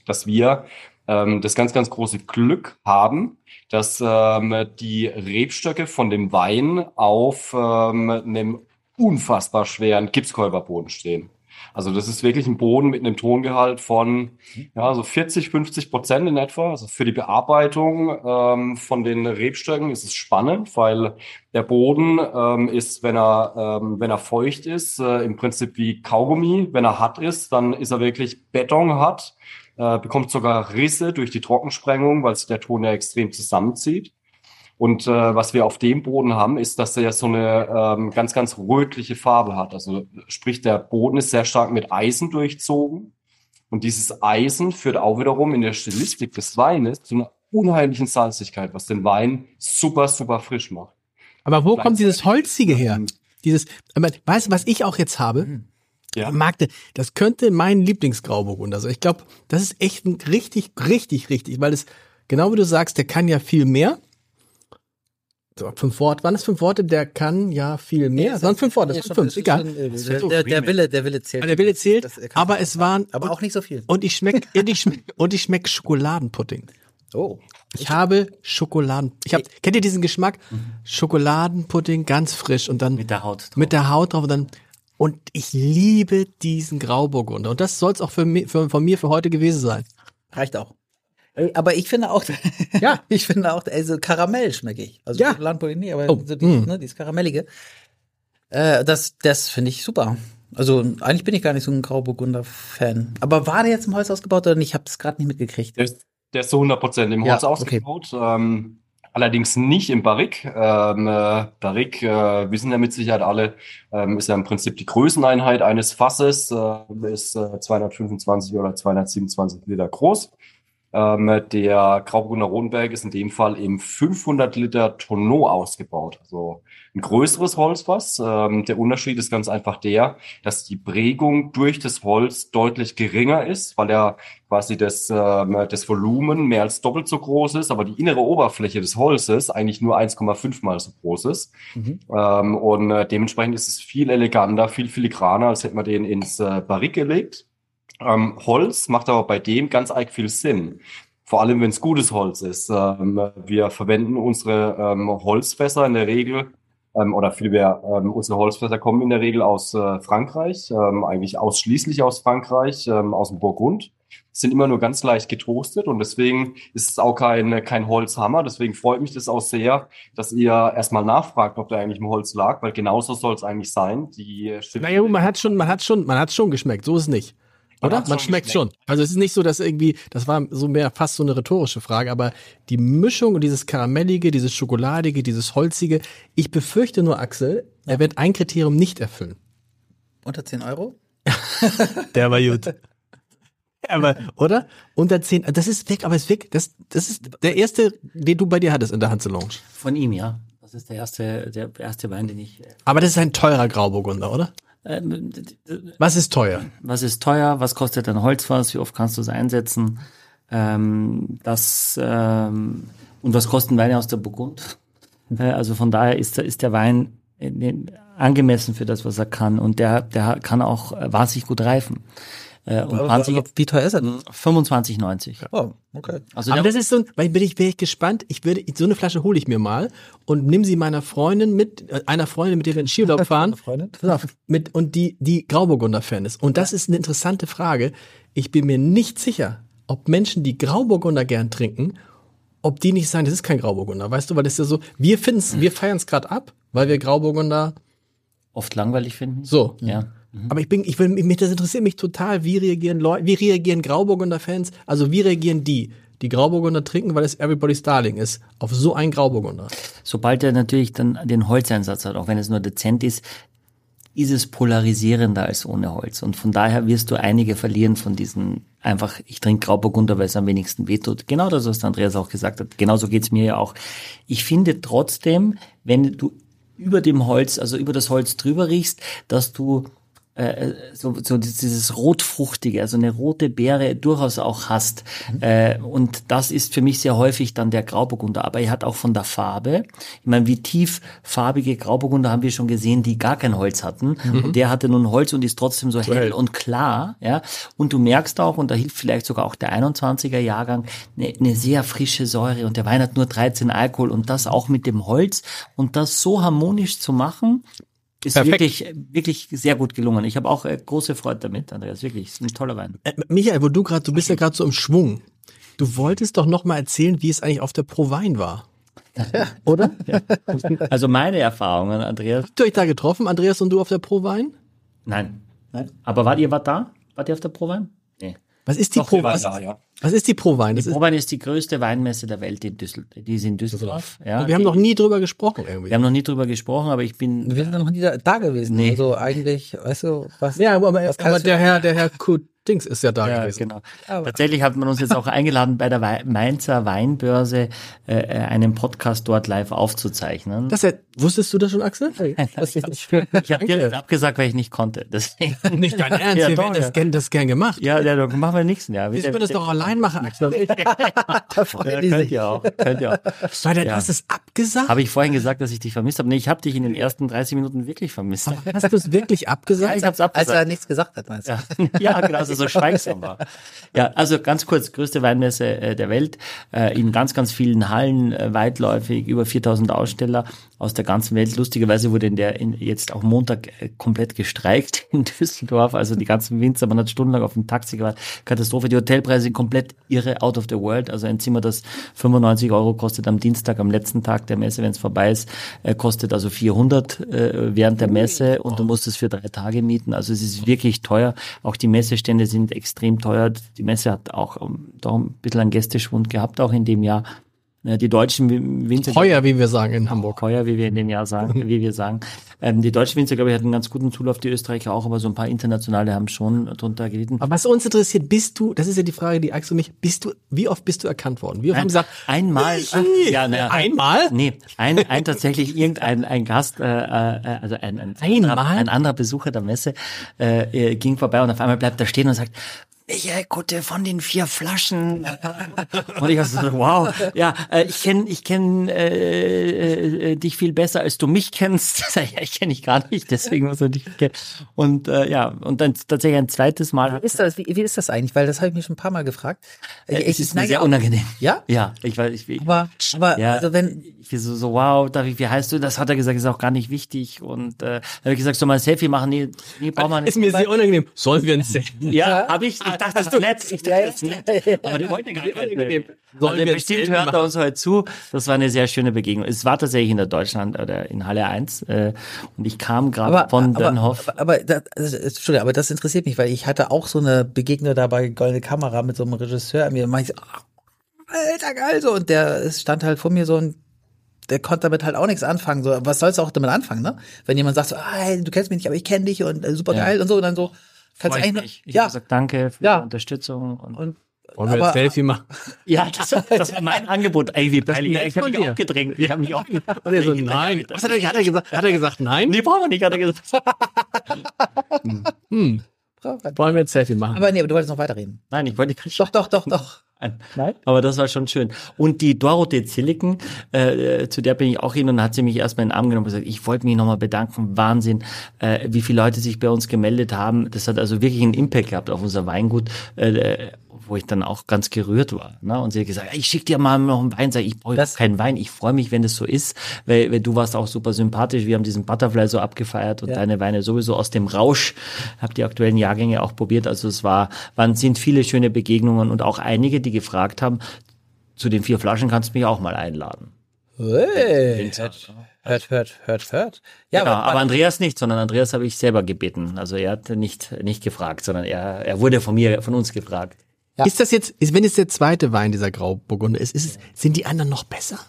dass wir ähm, das ganz, ganz große Glück haben, dass ähm, die Rebstöcke von dem Wein auf ähm, einem unfassbar schweren Gipskäuberboden stehen. Also das ist wirklich ein Boden mit einem Tongehalt von ja, so 40, 50 Prozent in etwa. Also für die Bearbeitung ähm, von den Rebstöcken ist es spannend, weil der Boden ähm, ist, wenn er, ähm, wenn er feucht ist, äh, im Prinzip wie Kaugummi. Wenn er hart ist, dann ist er wirklich betonhart, äh, bekommt sogar Risse durch die Trockensprengung, weil sich der Ton ja extrem zusammenzieht. Und äh, was wir auf dem Boden haben, ist, dass er so eine ähm, ganz, ganz rötliche Farbe hat. Also sprich, der Boden ist sehr stark mit Eisen durchzogen. Und dieses Eisen führt auch wiederum in der Stilistik des Weines zu einer unheimlichen Salzigkeit, was den Wein super, super frisch macht.
Aber wo kommt dieses Holzige her? Dieses, weißt du, was ich auch jetzt habe?
Hm.
Ja.
Magde, das könnte mein Lieblingsgrauburgunder. Also ich glaube, das ist echt ein richtig, richtig, richtig, weil es, genau wie du sagst, der kann ja viel mehr. So, fünf Worte, waren das fünf Worte? Der kann ja viel mehr. Das waren fünf Worte, das sind fünf, egal.
Der, der, der Wille, der Wille zählt.
Aber der Wille zählt,
Das- er
aber es waren,
Aber auch nicht so viel.
und ich schmeck, und ich schmeck, und ich schmeck Schokoladenpudding.
Oh.
Ich habe Schokoladen. Ich hab, kennt ihr diesen Geschmack? Schokoladenpudding, ganz frisch und dann
Mit der Haut drauf.
mit der Haut drauf und dann und ich liebe diesen Grauburgunder und das soll es auch für, mi- für von mir für heute gewesen sein.
Reicht auch. Ey, Aber ich finde auch,
Ja.
ich finde auch, also Karamell schmecke ich. Also
Ja.
Schokoladenpudding nicht, aber
Oh,
so dieses,
mm.
ne, dieses Karamellige. Äh, das das finde ich super. Also eigentlich bin ich gar nicht so ein Grauburgunder-Fan. Aber war der jetzt im Holz ausgebaut oder nicht? Ich habe es gerade nicht mitgekriegt.
Der ist, der ist zu 100 Prozent im
Ja,
Holz
okay.
ausgebaut. Ähm, allerdings nicht im Barrique. Ähm, äh, Barrique, äh, wissen ja mit Sicherheit alle, ähm, ist ja im Prinzip die Größeneinheit eines Fasses, äh, ist äh, 225 oder 227 Liter groß. Ähm, der Grauburgunder Rodenberg ist in dem Fall im 500 Liter Tonneau ausgebaut. Also ein größeres Holzfass. Ähm, der Unterschied ist ganz einfach der, dass die Prägung durch das Holz deutlich geringer ist, weil ja quasi das, ähm, das Volumen mehr als doppelt so groß ist, aber die innere Oberfläche des Holzes eigentlich nur 1,5 mal so groß ist. Ähm, und äh, dementsprechend ist es viel eleganter, viel filigraner, als hätte man den ins äh, Barrique gelegt. Ähm, Holz macht aber bei dem ganz arg viel Sinn. Vor allem, wenn es gutes Holz ist. Ähm, wir verwenden unsere ähm, Holzfässer in der Regel, ähm, oder vielmehr, ähm, unsere Holzfässer kommen in der Regel aus äh, Frankreich, ähm, eigentlich ausschließlich aus Frankreich, aus dem Burgund. Sind immer nur ganz leicht getoastet und deswegen ist es auch kein, kein Holzhammer. Deswegen freut mich das auch sehr, dass ihr erstmal nachfragt, ob der eigentlich im Holz lag, weil genauso soll es eigentlich sein. Die
Naja, gut, man hat schon, man hat schon, man hat schon geschmeckt. So ist es nicht. Oder? Man schmeckt schon. Also es ist nicht so, dass irgendwie, das war so mehr fast so eine rhetorische Frage, aber die Mischung und dieses Karamellige, dieses Schokoladige, dieses Holzige, ich befürchte nur, Axel, er wird ein Kriterium nicht erfüllen.
Unter 10 Euro?
Der war gut. Aber, oder? Unter 10, das ist weg, aber es ist weg. Das, das ist der erste, den du bei dir hattest in der Hanse Lounge.
Von ihm, ja. Das ist der erste, der erste Wein, den ich.
Aber das ist ein teurer Grauburgunder, oder?
Ähm,
Was ist teuer?
was ist teuer? Was kostet ein Holzfass? Wie oft kannst du es einsetzen? Ähm, das ähm, und was kosten Weine aus der Burgund? Äh, also von daher ist, der- ist der Wein äh, ne- angemessen für das, was er kann und der, der kann auch äh, wahnsinnig gut reifen. Äh, und
Aber,
20,
aber wie teuer ist er denn?
25,90.
Oh, okay.
Also
Aber das ist so, ein- weil bin ich, wäre ich gespannt. Ich würde, so eine Flasche hole ich mir mal und nimm sie meiner Freundin mit, äh, einer Freundin, mit der wir in Skiurlaub fahren.
Freundin?
Pass auf, mit, und die, die Grauburgunder-Fan ist. Und das ist eine interessante Frage. Ich bin mir nicht sicher, ob Menschen, die Grauburgunder gern trinken, ob die nicht sagen, das ist kein Grauburgunder. Weißt du, weil das ist ja so, wir finden's, wir feiern es gerade ab, weil wir Grauburgunder
oft langweilig finden.
so.
Ja.
Aber ich bin, ich will, mich, das interessiert mich total, wie reagieren Leute, wie reagieren Grauburgunder-Fans, also wie reagieren die, die Grauburgunder trinken, weil es Everybody's Darling ist, auf so einen Grauburgunder.
Sobald er natürlich dann den Holzeinsatz hat, auch wenn es nur dezent ist, ist es polarisierender als ohne Holz. Und von daher wirst du einige verlieren von diesen einfach, ich trinke Grauburgunder, weil es am wenigsten wehtut. Genau das, was Andreas auch gesagt hat. Genauso geht's mir ja auch. Ich finde trotzdem, wenn du über dem Holz, also über das Holz drüber riechst, dass du äh, so, so dieses rotfruchtige, also eine rote Beere durchaus auch hast. Mhm. Äh, und das ist für mich sehr häufig dann der Grauburgunder. Aber er hat auch von der Farbe, ich meine, wie tieffarbige Grauburgunder haben wir schon gesehen, die gar kein Holz hatten. Mhm. Und der hatte nun Holz und ist trotzdem so hell und klar. Ja. Und du merkst auch, und da hilft vielleicht sogar auch der 21er Jahrgang, eine, eine sehr frische Säure. Und der Wein hat nur 13 Alkohol und das auch mit dem Holz. Und das so harmonisch zu machen, ist Perfekt. wirklich, wirklich sehr gut gelungen. Ich habe auch äh, große Freude damit, Andreas. Wirklich, ist ein toller Wein.
Äh, Michael, wo du gerade, du bist ja gerade so im Schwung. Du wolltest doch noch mal erzählen, wie es eigentlich auf der Pro Wein war.
Ja, oder? Ja. Also meine Erfahrungen, Andreas.
Habt ihr euch da getroffen, Andreas und du auf der Pro Wein?
Nein. Nein. Aber wart ihr wart da? Wart ihr auf der Pro Wein?
Nee. Was ist die Doch, Pro Wein? Ja. Was ist die Prowein?
Die Prowein ist die größte Weinmesse der Welt in Düsseldorf. Die ist in Düsseldorf.
Ja, wir haben noch nie drüber gesprochen irgendwie.
Wir haben noch nie drüber gesprochen, aber ich bin.
Wir sind noch nie da, da gewesen. Nee. Also eigentlich, weißt du, was.
Ja, aber, aber der Herr, der Herr Kut Dings ist ja da ja, gewesen.
Genau. Aber Tatsächlich hat man uns jetzt auch eingeladen, bei der Mainzer Weinbörse äh, äh, einen Podcast dort live aufzuzeichnen.
Das ja, wusstest du das schon, Axel?
Nein, das ich nicht. ich habe dir abgesagt, weil ich nicht konnte. Deswegen.
Nicht dein Ernst, ja, wir doch, das, ja. gern, das gern gemacht.
Ja, ja, dann machen wir nichts. Ja,
wir das doch allein machen, Axel.
da freuen ja, die könnt sich. Ihr auch. Könnt ihr auch.
Weil ja. hast es abgesagt?
Habe ich vorhin gesagt, dass ich dich vermisst habe? Nee, ich habe dich in den ersten 30 Minuten wirklich vermisst.
Aber hast du es wirklich abgesagt?
Ja, ich habe es abgesagt. Als er nichts gesagt hat, meinst
du? Ja, ja genau, also so schweigsam war. Ja, also ganz kurz, größte Weinmesse äh, der Welt, äh, in ganz, ganz vielen Hallen, äh, weitläufig, über 4000 Aussteller aus der ganzen Welt. Lustigerweise wurde in der in, jetzt auch Montag komplett gestreikt in Düsseldorf, also die ganzen Winzer, man hat stundenlang auf dem Taxi gewartet. Katastrophe, die Hotelpreise sind komplett irre, out of the world. Also ein Zimmer, das 95 Euro kostet am Dienstag, am letzten Tag der Messe, wenn es vorbei ist, kostet also 400 äh, während der Messe und du musst es für drei Tage mieten. Also es ist wirklich teuer. Auch die Messestände sind extrem teuer. Die Messe hat auch um, doch ein bisschen einen Gästeschwund gehabt, auch in dem Jahr. Ja, die deutschen Winzer.
Heuer, wie wir sagen in Hamburg.
Heuer, wie wir in dem Jahr sagen, wie wir sagen. Ähm, die deutschen Winzer, glaube ich, hatten einen ganz guten Zulauf, die Österreicher auch, aber so ein paar internationale haben schon drunter gelitten.
Aber was uns interessiert, bist du, das ist ja die Frage, die Axel mich, bist du, wie oft bist du erkannt worden? Wie oft
ein,
haben gesagt,
einmal,
äh, ja, naja, einmal?
Nee, ein, ein tatsächlich irgendein ein Gast, äh, äh, also ein, ein, einmal? ein anderer Besucher der Messe äh, ging vorbei und auf einmal bleibt er stehen und sagt, Michael Kutte von den vier Flaschen. Und ich war so, wow, ja, äh, ich kenne ich kenn, äh, äh, dich viel besser, als du mich kennst. ja, ich kenne dich gar nicht, deswegen muss er dich kennen. Und äh, ja, und dann tatsächlich ein zweites Mal.
Wie ist das, wie, wie ist das eigentlich? Weil das habe ich mich schon ein paar Mal gefragt.
Ich, äh, es ist mir sehr auch, unangenehm.
Ja?
Ja, ich weiß. Ich,
aber, aber
ja, also wenn ich so, so wow, David, wie heißt du? Das hat er gesagt, ist auch gar nicht wichtig. Und äh, habe ich gesagt, soll mal ein Selfie machen? Nee, nee braucht man nicht.
Ist mir sehr unangenehm. Sollen wir ein Selfie?
Ja, habe ich ich dachte, das ist nett. Ich dachte, das nett. Aber die wollten gar nicht. Also bestimmt hört er uns heute zu. Das war eine sehr schöne Begegnung. Es war tatsächlich in der Deutschland oder in Halle 1 äh, und ich kam gerade von Dönhoff.
Aber, aber, das, Entschuldigung, aber das interessiert mich, weil ich hatte auch so eine Begegnung dabei, Goldene Kamera mit so einem Regisseur. Mir meinte ich, ach, alter geil so und der stand halt vor mir so und der konnte damit halt auch nichts anfangen. So, was sollst du auch damit anfangen, ne? Wenn jemand sagt so, ah, du kennst mich nicht, aber ich kenne dich und äh, super geil ja. und so und dann so,
Kannst Freut eigentlich Ich ja. gesagt, danke für ja. die Unterstützung. Und,
und wollen wir jetzt Selfie machen?
Ja, das, das war mein Angebot. Ey, wie peinlich. Ich habe mich aufgedrängt. Ich habe mich aufgedrängt. Und
er so, nein. Was hat er, hat er gesagt? Hat er gesagt, nein?
Nee, brauchen wir nicht, hat er gesagt.
hm. hm. Wollen wir jetzt Selfie machen?
Aber nee, aber du wolltest noch weiterreden.
Nein, ich wollte nicht.
Doch, doch, doch, doch.
Nein? Aber das war schon schön. Und die Dorothee Zilliken, äh, zu der bin ich auch hin und hat sie mich erstmal in den Arm genommen und gesagt, ich wollte mich nochmal bedanken. Wahnsinn, äh, wie viele Leute sich bei uns gemeldet haben. Das hat also wirklich einen Impact gehabt auf unser Weingut. Äh, wo ich dann auch ganz gerührt war. Ne? Und sie hat gesagt, ich schick dir mal noch einen Wein. Sag ich, brauche keinen Wein. Ich freue mich, wenn es so ist, weil, weil du warst auch super sympathisch. Wir haben diesen Butterfly so abgefeiert und ja. deine Weine sowieso aus dem Rausch. Hab die aktuellen Jahrgänge auch probiert. Also es war, waren sind viele schöne Begegnungen und auch einige, die gefragt haben, zu den vier Flaschen kannst du mich auch mal einladen.
Hey, hört, hört, hört, hört.
Ja, genau, aber, aber, Andreas nicht, sondern Andreas habe ich selber gebeten. Also er hat nicht, nicht gefragt, sondern er, er wurde von mir, von uns gefragt.
Ja. Ist das jetzt, ist, wenn es der zweite Wein dieser Grauburgunder ist, ist es, sind die anderen noch besser?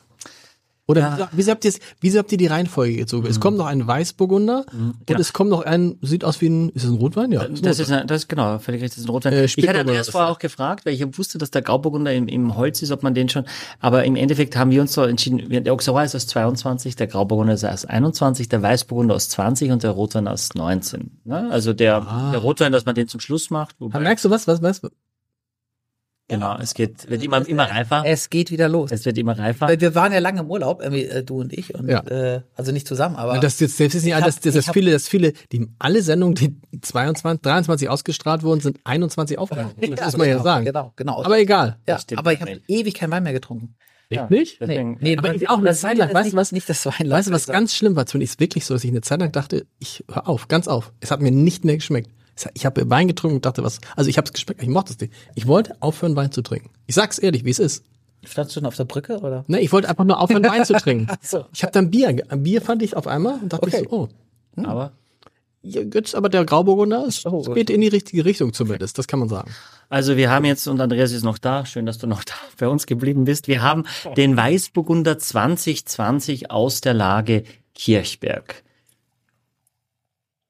Oder wieso habt ihr es, wieso habt ihr die Reihenfolge gezogen? Es kommt noch ein Weißburgunder und
genau.
es kommt noch ein, sieht aus wie ein, ist das ein Rotwein? Ja. ist ein
Das ist,
Rotwein.
ein, das ist genau, völlig richtig, das ist ein Rotwein.
Äh,
ich hatte Andreas
ist
vorher auch gefragt, weil ich wusste, dass der Grauburgunder im, im Holz ist, ob man den schon, aber im Endeffekt haben wir uns so entschieden, der Auxerrois ist aus 22, der Grauburgunder ist aus 21, der Weißburgunder aus 20 und der Rotwein aus 19. Ne? Also der, der Rotwein, dass man den zum Schluss macht.
Ah, Merkst du was, was, was?
Genau, es geht, wird immer, immer reifer.
Es geht wieder los.
Es wird immer reifer.
Weil wir waren ja lange im Urlaub, irgendwie, äh, du und ich, und
Ja.
äh, also nicht zusammen, aber
Das jetzt selbst ist nicht
Ich hab-
das, das, das viele, das viele, die alle Sendungen, die 22, 23 ausgestrahlt wurden, sind 21 aufgenommen. Das muss man ja
genau,
sagen.
Genau, genau.
Aber egal.
ja, aber ich habe ewig kein Wein mehr getrunken.
Echt nicht?
Deswegen,
Nee,
Aber ich auch eine
das
Zeit lang, weißt du
nicht-
was?
Nicht das Wein.
Weißt du, was ganz schlimm war? Zumindest ist wirklich so, dass ich eine Zeit lang dachte, ich hör auf, ganz auf. Es hat mir nicht mehr geschmeckt. Ich habe Wein getrunken und dachte, was, also ich habe es geschmeckt, ich mochte es nicht. Ich wollte aufhören, Wein zu trinken. Ich sag's ehrlich, wie es ist.
Standst du schon auf der Brücke, oder?
Ne, ich wollte einfach nur aufhören, Wein zu trinken.
so.
Ich habe dann Bier, ge- Bier fand ich auf einmal und dachte
Okay.
ich so, oh,
aber
ja, jetzt aber der Grauburgunder, es
Oh,
es geht in die richtige Richtung zumindest, das kann man sagen.
Also wir haben jetzt, und Andreas ist noch da, schön, dass du noch da bei uns geblieben bist, wir haben den Weißburgunder 2020 aus der Lage Kirchberg.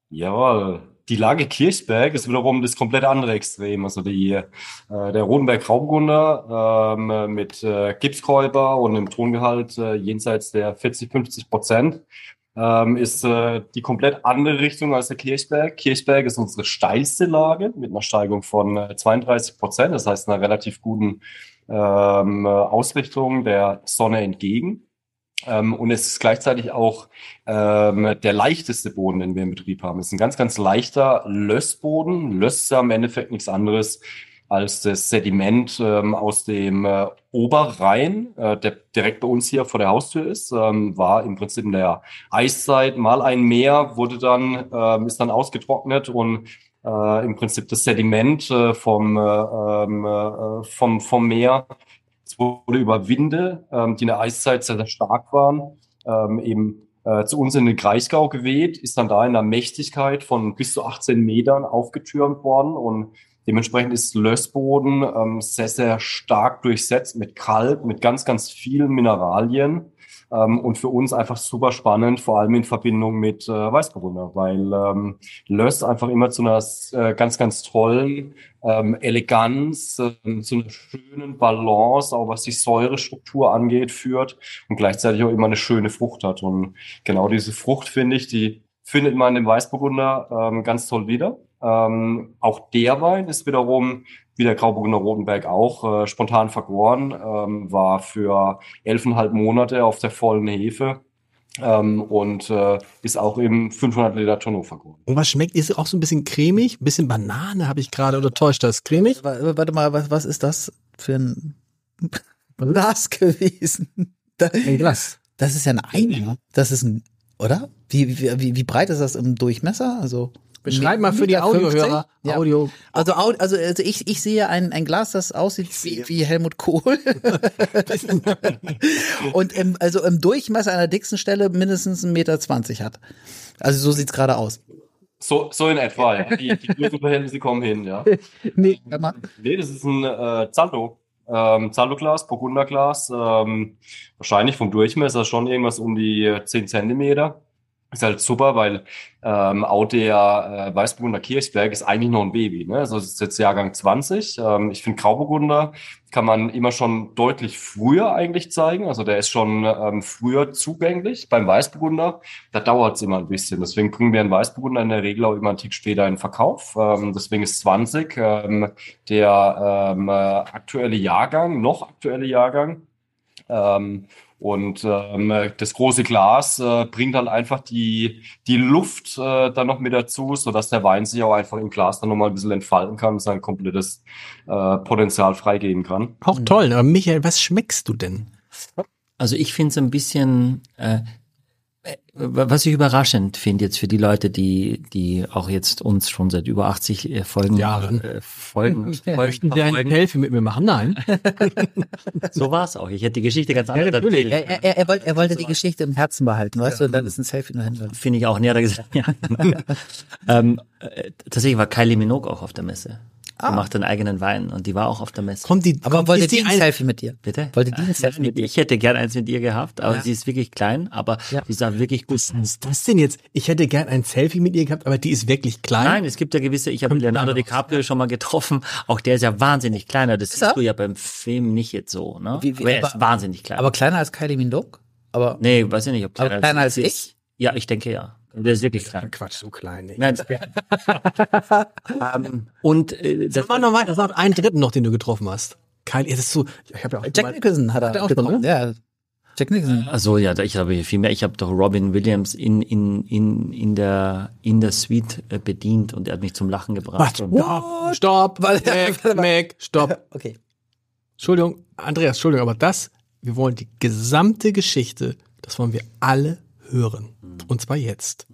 Jawohl. Die Lage Kirchberg ist wiederum das komplett andere Extrem. Also die, äh, der Rodenberg Grauburgunder ähm, mit äh, Gipskäuber und einem Tongehalt äh, jenseits der 40, 50 Prozent ähm, ist äh, die komplett andere Richtung als der Kirchberg. Kirchberg ist unsere steilste Lage mit einer Steigung von äh, 32 Prozent, das heißt einer relativ guten ähm, Ausrichtung der Sonne entgegen. Ähm, und es ist gleichzeitig auch ähm, der leichteste Boden, den wir im Betrieb haben. Es ist ein ganz, ganz leichter Lössboden. Löss ist im Endeffekt nichts anderes als das Sediment ähm, aus dem äh, Oberrhein, äh, der direkt bei uns hier vor der Haustür ist, ähm, war im Prinzip in der Eiszeit mal ein Meer, wurde dann, ähm, ist dann ausgetrocknet und äh, im Prinzip das Sediment äh, vom, äh, ähm, äh, vom, vom Meer wurde über Winde, ähm, die in der Eiszeit sehr, sehr stark waren, ähm, eben äh, zu uns in den Kreisgau geweht, ist dann da in einer Mächtigkeit von bis zu 18 Metern aufgetürmt worden und dementsprechend ist Lössboden ähm, sehr, sehr stark durchsetzt mit Kalk, mit ganz, ganz vielen Mineralien ähm, und für uns einfach super spannend, vor allem in Verbindung mit äh, Weißburgunder, weil ähm, Löss einfach immer zu einer äh, ganz, ganz tollen ähm, Eleganz, ähm, zu einer schönen Balance, auch was die Säurestruktur angeht, führt und gleichzeitig auch immer eine schöne Frucht hat. Und genau diese Frucht, finde ich, die findet man im Weißburgunder ähm, ganz toll wieder. Ähm, auch der Wein ist wiederum, wie der Grauburgunder Rotenberg auch, äh, spontan vergoren, ähm, war für elfeinhalb Monate auf der vollen Hefe ähm, und äh, ist auch im 500 Liter Tonneau vergoren.
Und was schmeckt? Ist auch so ein bisschen cremig? Ein bisschen Banane habe ich gerade oder täuscht das? Cremig?
Wa- Warte mal, was, was ist das für ein Glas gewesen?
Ein Glas.
das ist ja ein Eimer. Das ist ein, oder? Wie, wie, wie, wie breit ist das im Durchmesser? Also
Beschreib mal für die
Meter 50?
Audiohörer.
Ja.
Audio.
Also, also, also ich, ich sehe ein, ein Glas, das aussieht wie, wie Helmut Kohl. Und im, also im Durchmesser an der dicksten Stelle mindestens 1,20 Meter zwanzig hat. Also so sieht's gerade aus.
So, so in etwa, ja. Die, die Größenverhältnisse kommen hin, ja.
Nee.
Nee, das ist ein äh, Zalto. Ähm, Zalto-Glas, Burgunderglas. Ähm, wahrscheinlich vom Durchmesser schon irgendwas um die äh, 10 Zentimeter. Ist halt super, weil ähm, auch der äh, Weißburgunder Kirchberg ist eigentlich noch ein Baby. Ne? Also es ist jetzt Jahrgang 20. Ähm, ich finde Grauburgunder kann man immer schon deutlich früher eigentlich zeigen. Also der ist schon ähm, früher zugänglich. Beim Weißburgunder, da dauert es immer ein bisschen. Deswegen bringen wir einen Weißburgunder in der Regel auch immer einen Tick später in Verkauf. Ähm, deswegen ist 20 ähm, der ähm, äh, aktuelle Jahrgang, noch aktuelle Jahrgang. Ähm, und ähm, das große Glas äh, bringt dann einfach die, die Luft äh, dann noch mit dazu, sodass der Wein sich auch einfach im Glas dann nochmal ein bisschen entfalten kann und sein komplettes äh, Potenzial freigeben kann.
Auch toll. Aber Michael, was schmeckst du denn?
Also ich finde es ein bisschen, äh, äh, was ich überraschend finde jetzt für die Leute, die, die auch jetzt uns schon seit über 80 äh, Folgen,
Jahren.
äh, Folgen, Folgen
Möchten Sie eine
verfolgen.
Selfie mit mir machen? Nein.
So war es auch. Ich hätte die Geschichte ganz anders
natürlich.
erzählt.
Er, er, er, wollte, er wollte die Geschichte im Herzen behalten, weißt du, und dann ist ein Selfie nur hin.
Finde ich auch. Nee, hat er gesagt. Ja. ähm, äh, tatsächlich war Kylie Minogue auch auf der Messe. Die macht einen eigenen Wein und die war auch auf der Messe.
Kommt die,
Aber
kommt,
wollte
ist
die
die
ein Selfie mit dir?
Bitte?
Wollte die ein Selfie mit dir?
Ich hätte gern eins mit ihr gehabt, aber
Ja.
sie ist wirklich klein, aber
Ja.
sie sah wirklich gut
was ist das denn jetzt? Ich hätte gern ein Selfie mit ihr gehabt, aber die ist wirklich klein.
Nein, es gibt ja gewisse, ich habe Leonardo. DiCaprio schon mal getroffen, auch der ist ja wahnsinnig kleiner, das
er?
siehst du ja beim Film nicht jetzt so, ne?
Wie- wie-
aber er ist
aber-
wahnsinnig klein.
Aber kleiner als Kylie Minogue? Aber
nee, weiß ich nicht, ob
Aber kleiner als
sie
ich?
ist. Ja, ich denke ja. Der ist wirklich klein.
Quatsch, so klein. Nicht.
Nein, ähm, und äh, das,
Mach noch weiter, sag einen dritten noch, den du getroffen hast. Kylie, das ist so, ich habe ja auch
Jack Nicholson hat er,
Hat er auch
getroffen.
getroffen?
Ja. Jack Nicholson.
Also ja, ich habe viel mehr. Ich habe doch Robin Williams in in in in der in der Suite äh, bedient und er hat mich zum Lachen gebracht.
Was?
Und,
Stopp, Mac. Mac, stopp.
Okay.
Entschuldigung, Andreas, Entschuldigung, aber das, wir wollen die gesamte Geschichte, das wollen wir alle hören. Und zwar jetzt.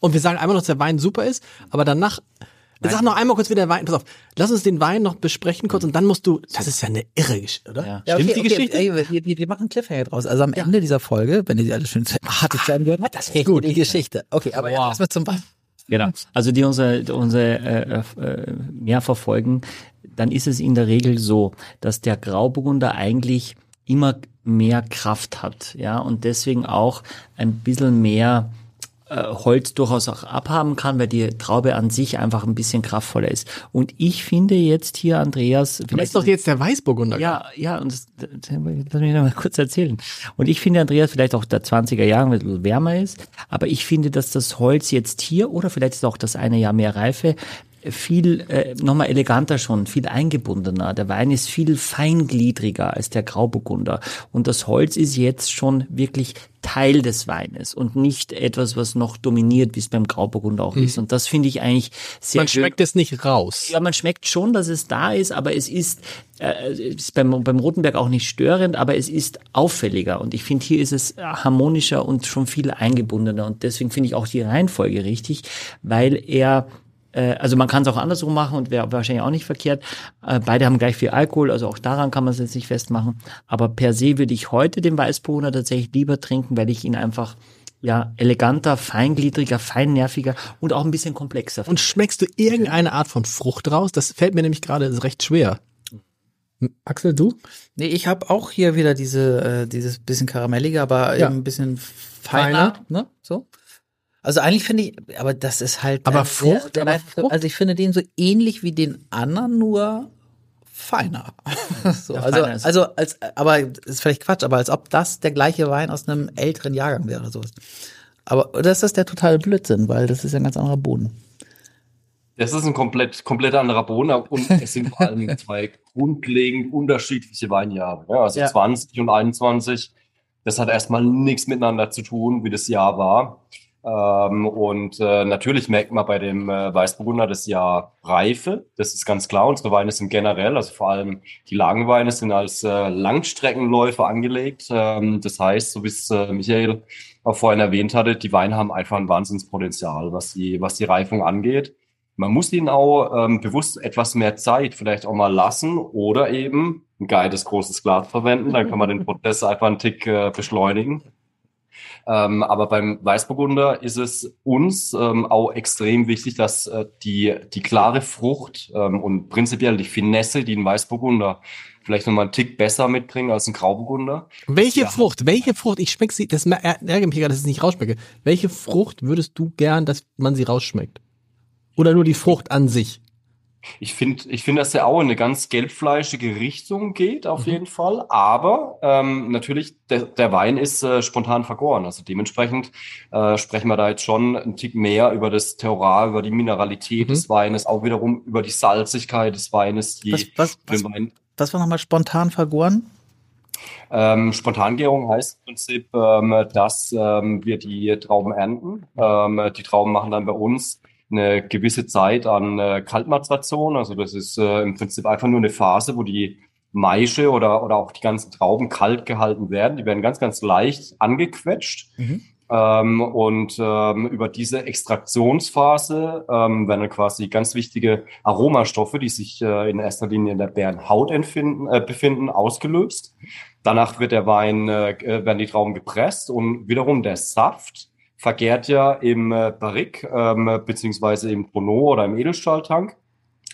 Und wir sagen einmal noch, dass der Wein super ist, aber danach, sag noch einmal kurz, wie der Wein, pass auf, lass uns den Wein noch besprechen kurz und dann musst du, das ist ja eine irre Geschichte, oder?
Ja.
Ja,
Stimmt
okay,
die
okay,
Geschichte?
Ey, wir, wir, wir machen einen Cliffhanger draus. Also am Ende dieser Folge, wenn ihr die alle schön hart zu Ende gehört habt, das ist gut. die Geschichte. Okay, aber
Wow.
erstmal zum Wein.
Genau. Also die unsere, unsere äh, äh, mehr verfolgen, dann ist es in der Regel so, dass der Grauburgunder eigentlich immer mehr Kraft hat, ja, und deswegen auch ein bisschen mehr äh, Holz durchaus auch abhaben kann, weil die Traube an sich einfach ein bisschen kraftvoller ist. Und ich finde jetzt hier, Andreas,
Du ist doch jetzt der Weißburgunder.
ja, ja, und das, das, lass mich noch mal kurz erzählen. Und ich finde, Andreas, vielleicht auch der 20er Jahre, weil es ein bisschen wärmer ist, aber ich finde, dass das Holz jetzt hier, oder vielleicht ist auch das eine Jahr mehr Reife, viel äh, nochmal eleganter schon, viel eingebundener. Der Wein ist viel feingliedriger als der Grauburgunder. Und das Holz ist jetzt schon wirklich Teil des Weines und nicht etwas, was noch dominiert, wie es beim Grauburgunder auch ist. Und das finde ich eigentlich sehr
Man schmeckt es nicht raus.
Ja, man schmeckt schon, dass es da ist, aber es ist, äh, ist beim, beim Rotenberg auch nicht störend, aber es ist auffälliger. Und ich finde, hier ist es harmonischer und schon viel eingebundener. Und deswegen finde ich auch die Reihenfolge richtig, weil er äh, also man kann es auch andersrum machen und wäre wahrscheinlich auch nicht verkehrt. Äh, Beide haben gleich viel Alkohol, also auch daran kann man es jetzt nicht festmachen. Aber per se würde ich heute den Weißburgunder tatsächlich lieber trinken, weil ich ihn einfach ja eleganter, feingliedriger, feinnerviger und auch ein bisschen komplexer finde.
Und schmeckst du irgendeine Art von Frucht raus? Das fällt mir nämlich gerade recht schwer. Axel, du?
Nee, ich habe auch hier wieder diese, äh, dieses bisschen karamellige, aber
Ja.
eben ein bisschen feiner, ne? So. Also eigentlich finde ich, aber das ist halt.
Aber Frucht, aber Frucht?
Also ich finde den so ähnlich wie den anderen, nur feiner. so,
Ja,
also,
feiner ist-
also als, aber ist vielleicht Quatsch, aber als ob das der gleiche Wein aus einem älteren Jahrgang wäre oder sowas. Aber oder ist das der totale Blödsinn, weil das ist ja ein ganz anderer Boden.
Das ist ein komplett, komplett anderer Boden und es sind vor allem zwei grundlegend unterschiedliche Weinjahre. Ja, also
Ja.
20 und 21, das hat erstmal nichts miteinander zu tun, wie das Jahr war. Ähm, und äh, natürlich merkt man bei dem äh, Weißburgunder das Jahr Reife, das ist ganz klar. Unsere Weine sind generell, also vor allem die Lagenweine sind als äh, Langstreckenläufer angelegt. Ähm, das heißt, so wie es äh, Michael auch vorhin erwähnt hatte, die Weine haben einfach ein Wahnsinnspotenzial, was die, was die Reifung angeht. Man muss ihnen auch ähm, bewusst etwas mehr Zeit vielleicht auch mal lassen oder eben ein geiles großes Glas verwenden. Dann kann man den Prozess einfach einen Tick äh, beschleunigen. Ähm, aber beim Weißburgunder ist es uns ähm, auch extrem wichtig, dass äh, die, die klare Frucht ähm, und prinzipiell die Finesse, die ein Weißburgunder vielleicht nochmal einen Tick besser mitbringen als ein Grauburgunder.
Welche
Ja.
Frucht, welche Frucht, ich schmeck sie, das ärgert mich gerade, dass ich es nicht rausschmecke. Welche Frucht würdest du gern, dass man sie rausschmeckt? Oder nur die Frucht an sich?
Ich finde, ich finde, dass der auch in eine ganz gelbfleischige Richtung geht, auf jeden Fall. Aber ähm, natürlich, der, der Wein ist äh, spontan vergoren. Also dementsprechend äh, sprechen wir da jetzt schon einen Tick mehr über das Terroir, über die Mineralität
Mhm.
des Weines, auch wiederum über die Salzigkeit des Weines, die
Was, was, was,
Wein
was war nochmal spontan vergoren?
Ähm, Spontangärung heißt im Prinzip, ähm, dass ähm, wir die Trauben ernten. Ähm, die Trauben machen dann bei uns eine gewisse Zeit an äh, Kaltmazeration. Also das ist äh, im Prinzip einfach nur eine Phase, wo die Maische oder, oder auch die ganzen Trauben kalt gehalten werden. Die werden ganz, ganz leicht angequetscht.
Mhm.
Ähm, und ähm, über diese Extraktionsphase ähm, werden dann quasi ganz wichtige Aromastoffe, die sich äh, in erster Linie in der Bärenhaut empfinden, äh, befinden, ausgelöst. Danach wird der Wein, äh, werden die Trauben gepresst und wiederum der Saft vergärt ja im äh, Barrique ähm, beziehungsweise im Tonneau oder im Edelstahltank.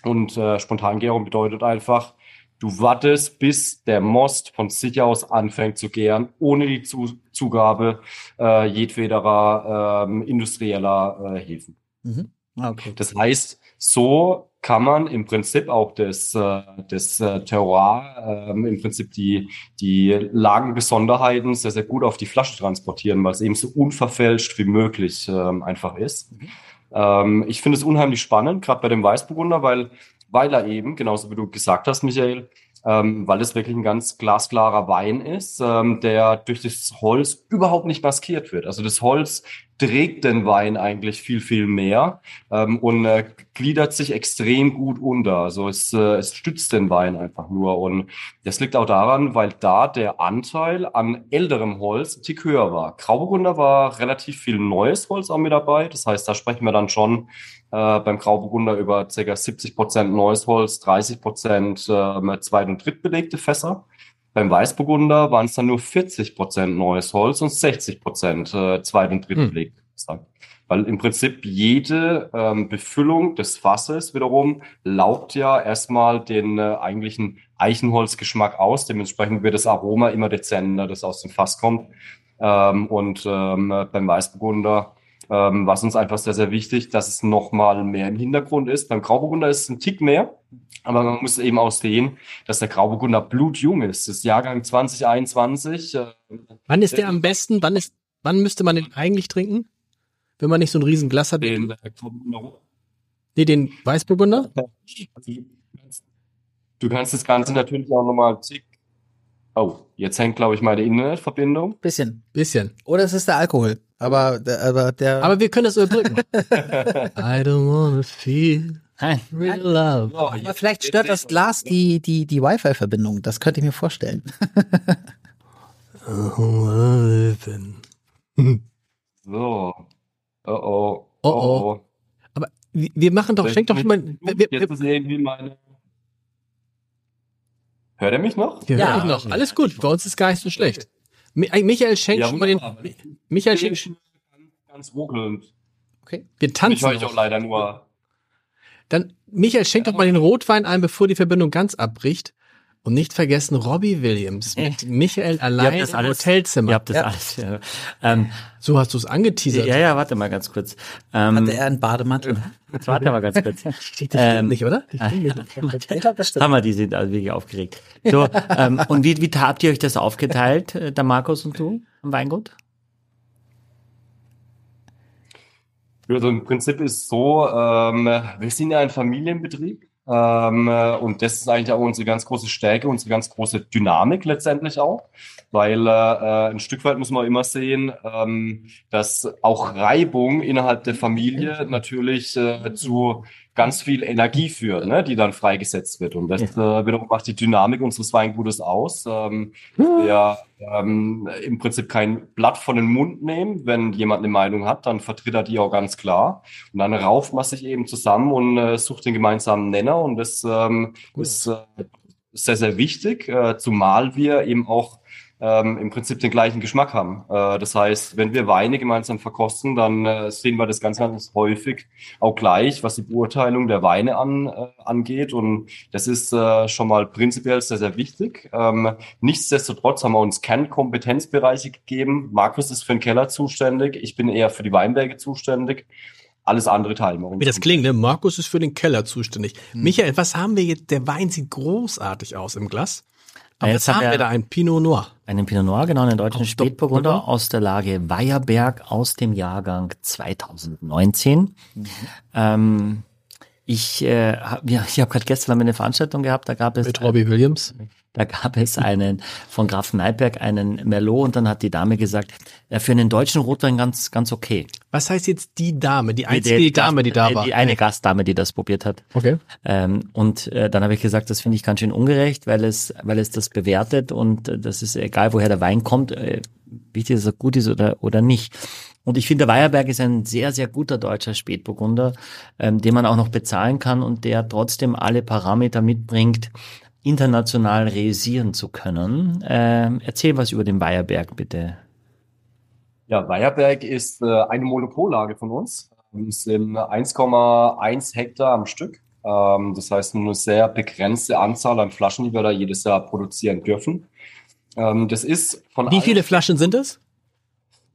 Und äh, Spontangärung bedeutet einfach, du wartest, bis der Most von sich aus anfängt zu gären, ohne die zu Zugabe äh, jedwederer ähm, industrieller äh, Hefen. Mhm. Ah, okay. Das heißt, so kann man im Prinzip auch das, äh, das äh, Terroir, ähm, im Prinzip die, die Lagenbesonderheiten sehr, sehr gut auf die Flasche transportieren, weil es eben so unverfälscht wie möglich ähm, einfach ist. Mhm. Ähm, ich finde es unheimlich spannend, gerade bei dem Weißburgunder, weil, weil er eben, genauso wie du gesagt hast, Michael, ähm, weil es wirklich ein ganz glasklarer Wein ist, ähm, der durch das Holz überhaupt nicht maskiert wird. Also das Holz trägt den Wein eigentlich viel, viel mehr ähm, und äh, gliedert sich extrem gut unter. Also es, äh, es stützt den Wein einfach nur. Und das liegt auch daran, weil da der Anteil an älterem Holz ein Tick höher war. Grauburgunder war relativ viel neues Holz auch mit dabei. Das heißt, da sprechen wir dann schon äh, beim Grauburgunder über ca. 70 Prozent neues Holz, 30 Prozent äh, zweit- und drittbelegte Fässer. Beim Weißburgunder waren es dann nur 40 Prozent neues Holz und 60 Prozent äh, zweit- und hm. Fässer. Weil im Prinzip jede ähm, Befüllung des Fasses wiederum laubt ja erstmal den äh, eigentlichen Eichenholzgeschmack aus. Dementsprechend wird das Aroma immer dezenter, das aus dem Fass kommt. Ähm, und ähm, beim Weißburgunder ähm, was uns einfach sehr, sehr wichtig, dass es nochmal mehr im Hintergrund ist. Beim Grauburgunder ist es ein Tick mehr, aber man muss eben auch sehen, dass der Grauburgunder blutjung ist. Das ist Jahrgang 2021. Äh,
wann ist der am besten? Wann ist, wann müsste man den eigentlich trinken? Wenn man nicht so ein riesen Glas hat. Den, äh, nee, den Weißburgunder?
Du kannst das Ganze natürlich auch nochmal zick Oh, jetzt hängt, glaube ich, meine Internetverbindung.
Bisschen.
Bisschen.
Oder es ist der Alkohol. Aber, aber der.
Aber wir können das überbrücken. I don't wanna feel real love.
Oh, aber vielleicht stört das Glas die, die, die Wi-Fi-Verbindung. Das könnte ich mir vorstellen.
so. Oh oh.
Oh oh. Aber wir machen doch, schenk doch mal.
Jetzt ist irgendwie meine Hört er mich noch?
Ja, ja. noch. Alles gut. Bei uns ist gar nicht so schlecht. Michael schenkt ja, schon mal den. Michael schenkt. Ganz,
ruckelnd.
Okay. Wir tanzen. Ich
höre ich auch leider nur.
Dann, Michael, schenk doch mal den Rotwein ein, bevor die Verbindung ganz abbricht. Und nicht vergessen Robbie Williams mit Michael allein
im alles, Hotelzimmer.
Ihr habt das ja. alles. Ja. Ähm, so hast du es angeteasert.
Ja, ja, warte mal ganz kurz.
Ähm, Hatte er einen Bademantel?
Jetzt warte mal ganz kurz.
Steht das ähm, nicht, oder?
Ich glaube, das stimmt. Hammer, die sind also wirklich aufgeregt. So, ähm, und wie, wie habt ihr euch das aufgeteilt, äh, der Markus und du, am Weingut?
Also im Prinzip ist so, ähm, wir sind ja ein Familienbetrieb. Ähm, äh, und das ist eigentlich auch unsere ganz große Stärke, unsere ganz große Dynamik letztendlich auch, weil äh, äh, ein Stück weit muss man immer sehen, ähm, dass auch Reibung innerhalb der Familie natürlich äh, zu ganz viel Energie führt, ne, die dann freigesetzt wird. Und das äh, wiederum macht die Dynamik unseres Weingutes aus. Ähm, der ähm, im Prinzip kein Blatt von den Mund nehmen. Wenn jemand eine Meinung hat, dann vertritt er die auch ganz klar. Und dann rauft man sich eben zusammen und äh, sucht den gemeinsamen Nenner. Und das ähm, ist äh, sehr, sehr wichtig, äh, zumal wir eben auch ähm, im Prinzip den gleichen Geschmack haben. Äh, das heißt, wenn wir Weine gemeinsam verkosten, dann äh, sehen wir das ganz, ganz häufig auch gleich, was die Beurteilung der Weine an, äh, angeht. Und das ist äh, schon mal prinzipiell sehr, sehr wichtig. Ähm, nichtsdestotrotz haben wir uns Kernkompetenzbereiche gegeben. Markus ist für den Keller zuständig. Ich bin eher für die Weinberge zuständig alles andere teilen wir
Wie das klingt, ne? Markus ist für den Keller zuständig. Hm. Michael, was haben wir jetzt? Der Wein sieht großartig aus im Glas. Aber jetzt haben wir da einen Pinot Noir.
Einen Pinot Noir, genau, einen deutschen Spätburgunder aus der Lage Weierberg aus dem Jahrgang 2019. Mhm. Ähm, ich äh, hab, ja, ich habe gerade gestern eine Veranstaltung gehabt, da gab es
mit Robbie Williams.
Da gab es einen von Graf Neiberg, einen Merlot und dann hat die Dame gesagt, für einen deutschen Rotwein ganz, ganz okay.
Was heißt jetzt die Dame, die einzige die, die Dame, die da war?
Die eine Gastdame, die das probiert hat.
Okay.
Ähm, und äh, dann habe ich gesagt, das finde ich ganz schön ungerecht, weil es, weil es das bewertet und äh, das ist egal, woher der Wein kommt, äh, wichtig, dass er gut ist oder, oder nicht. Und ich finde, der Weierberg ist ein sehr, sehr guter deutscher Spätburgunder, ähm, den man auch noch bezahlen kann und der trotzdem alle Parameter mitbringt, international realisieren zu können. Ähm, erzähl was über den Weierberg, bitte.
Ja, Weierberg ist äh, eine Monopollage von uns. Es sind 1,1 Hektar am Stück. Ähm, das heißt, nur eine sehr begrenzte Anzahl an Flaschen, die wir da jedes Jahr produzieren dürfen. Ähm, das ist von
Wie viele Flaschen sind es?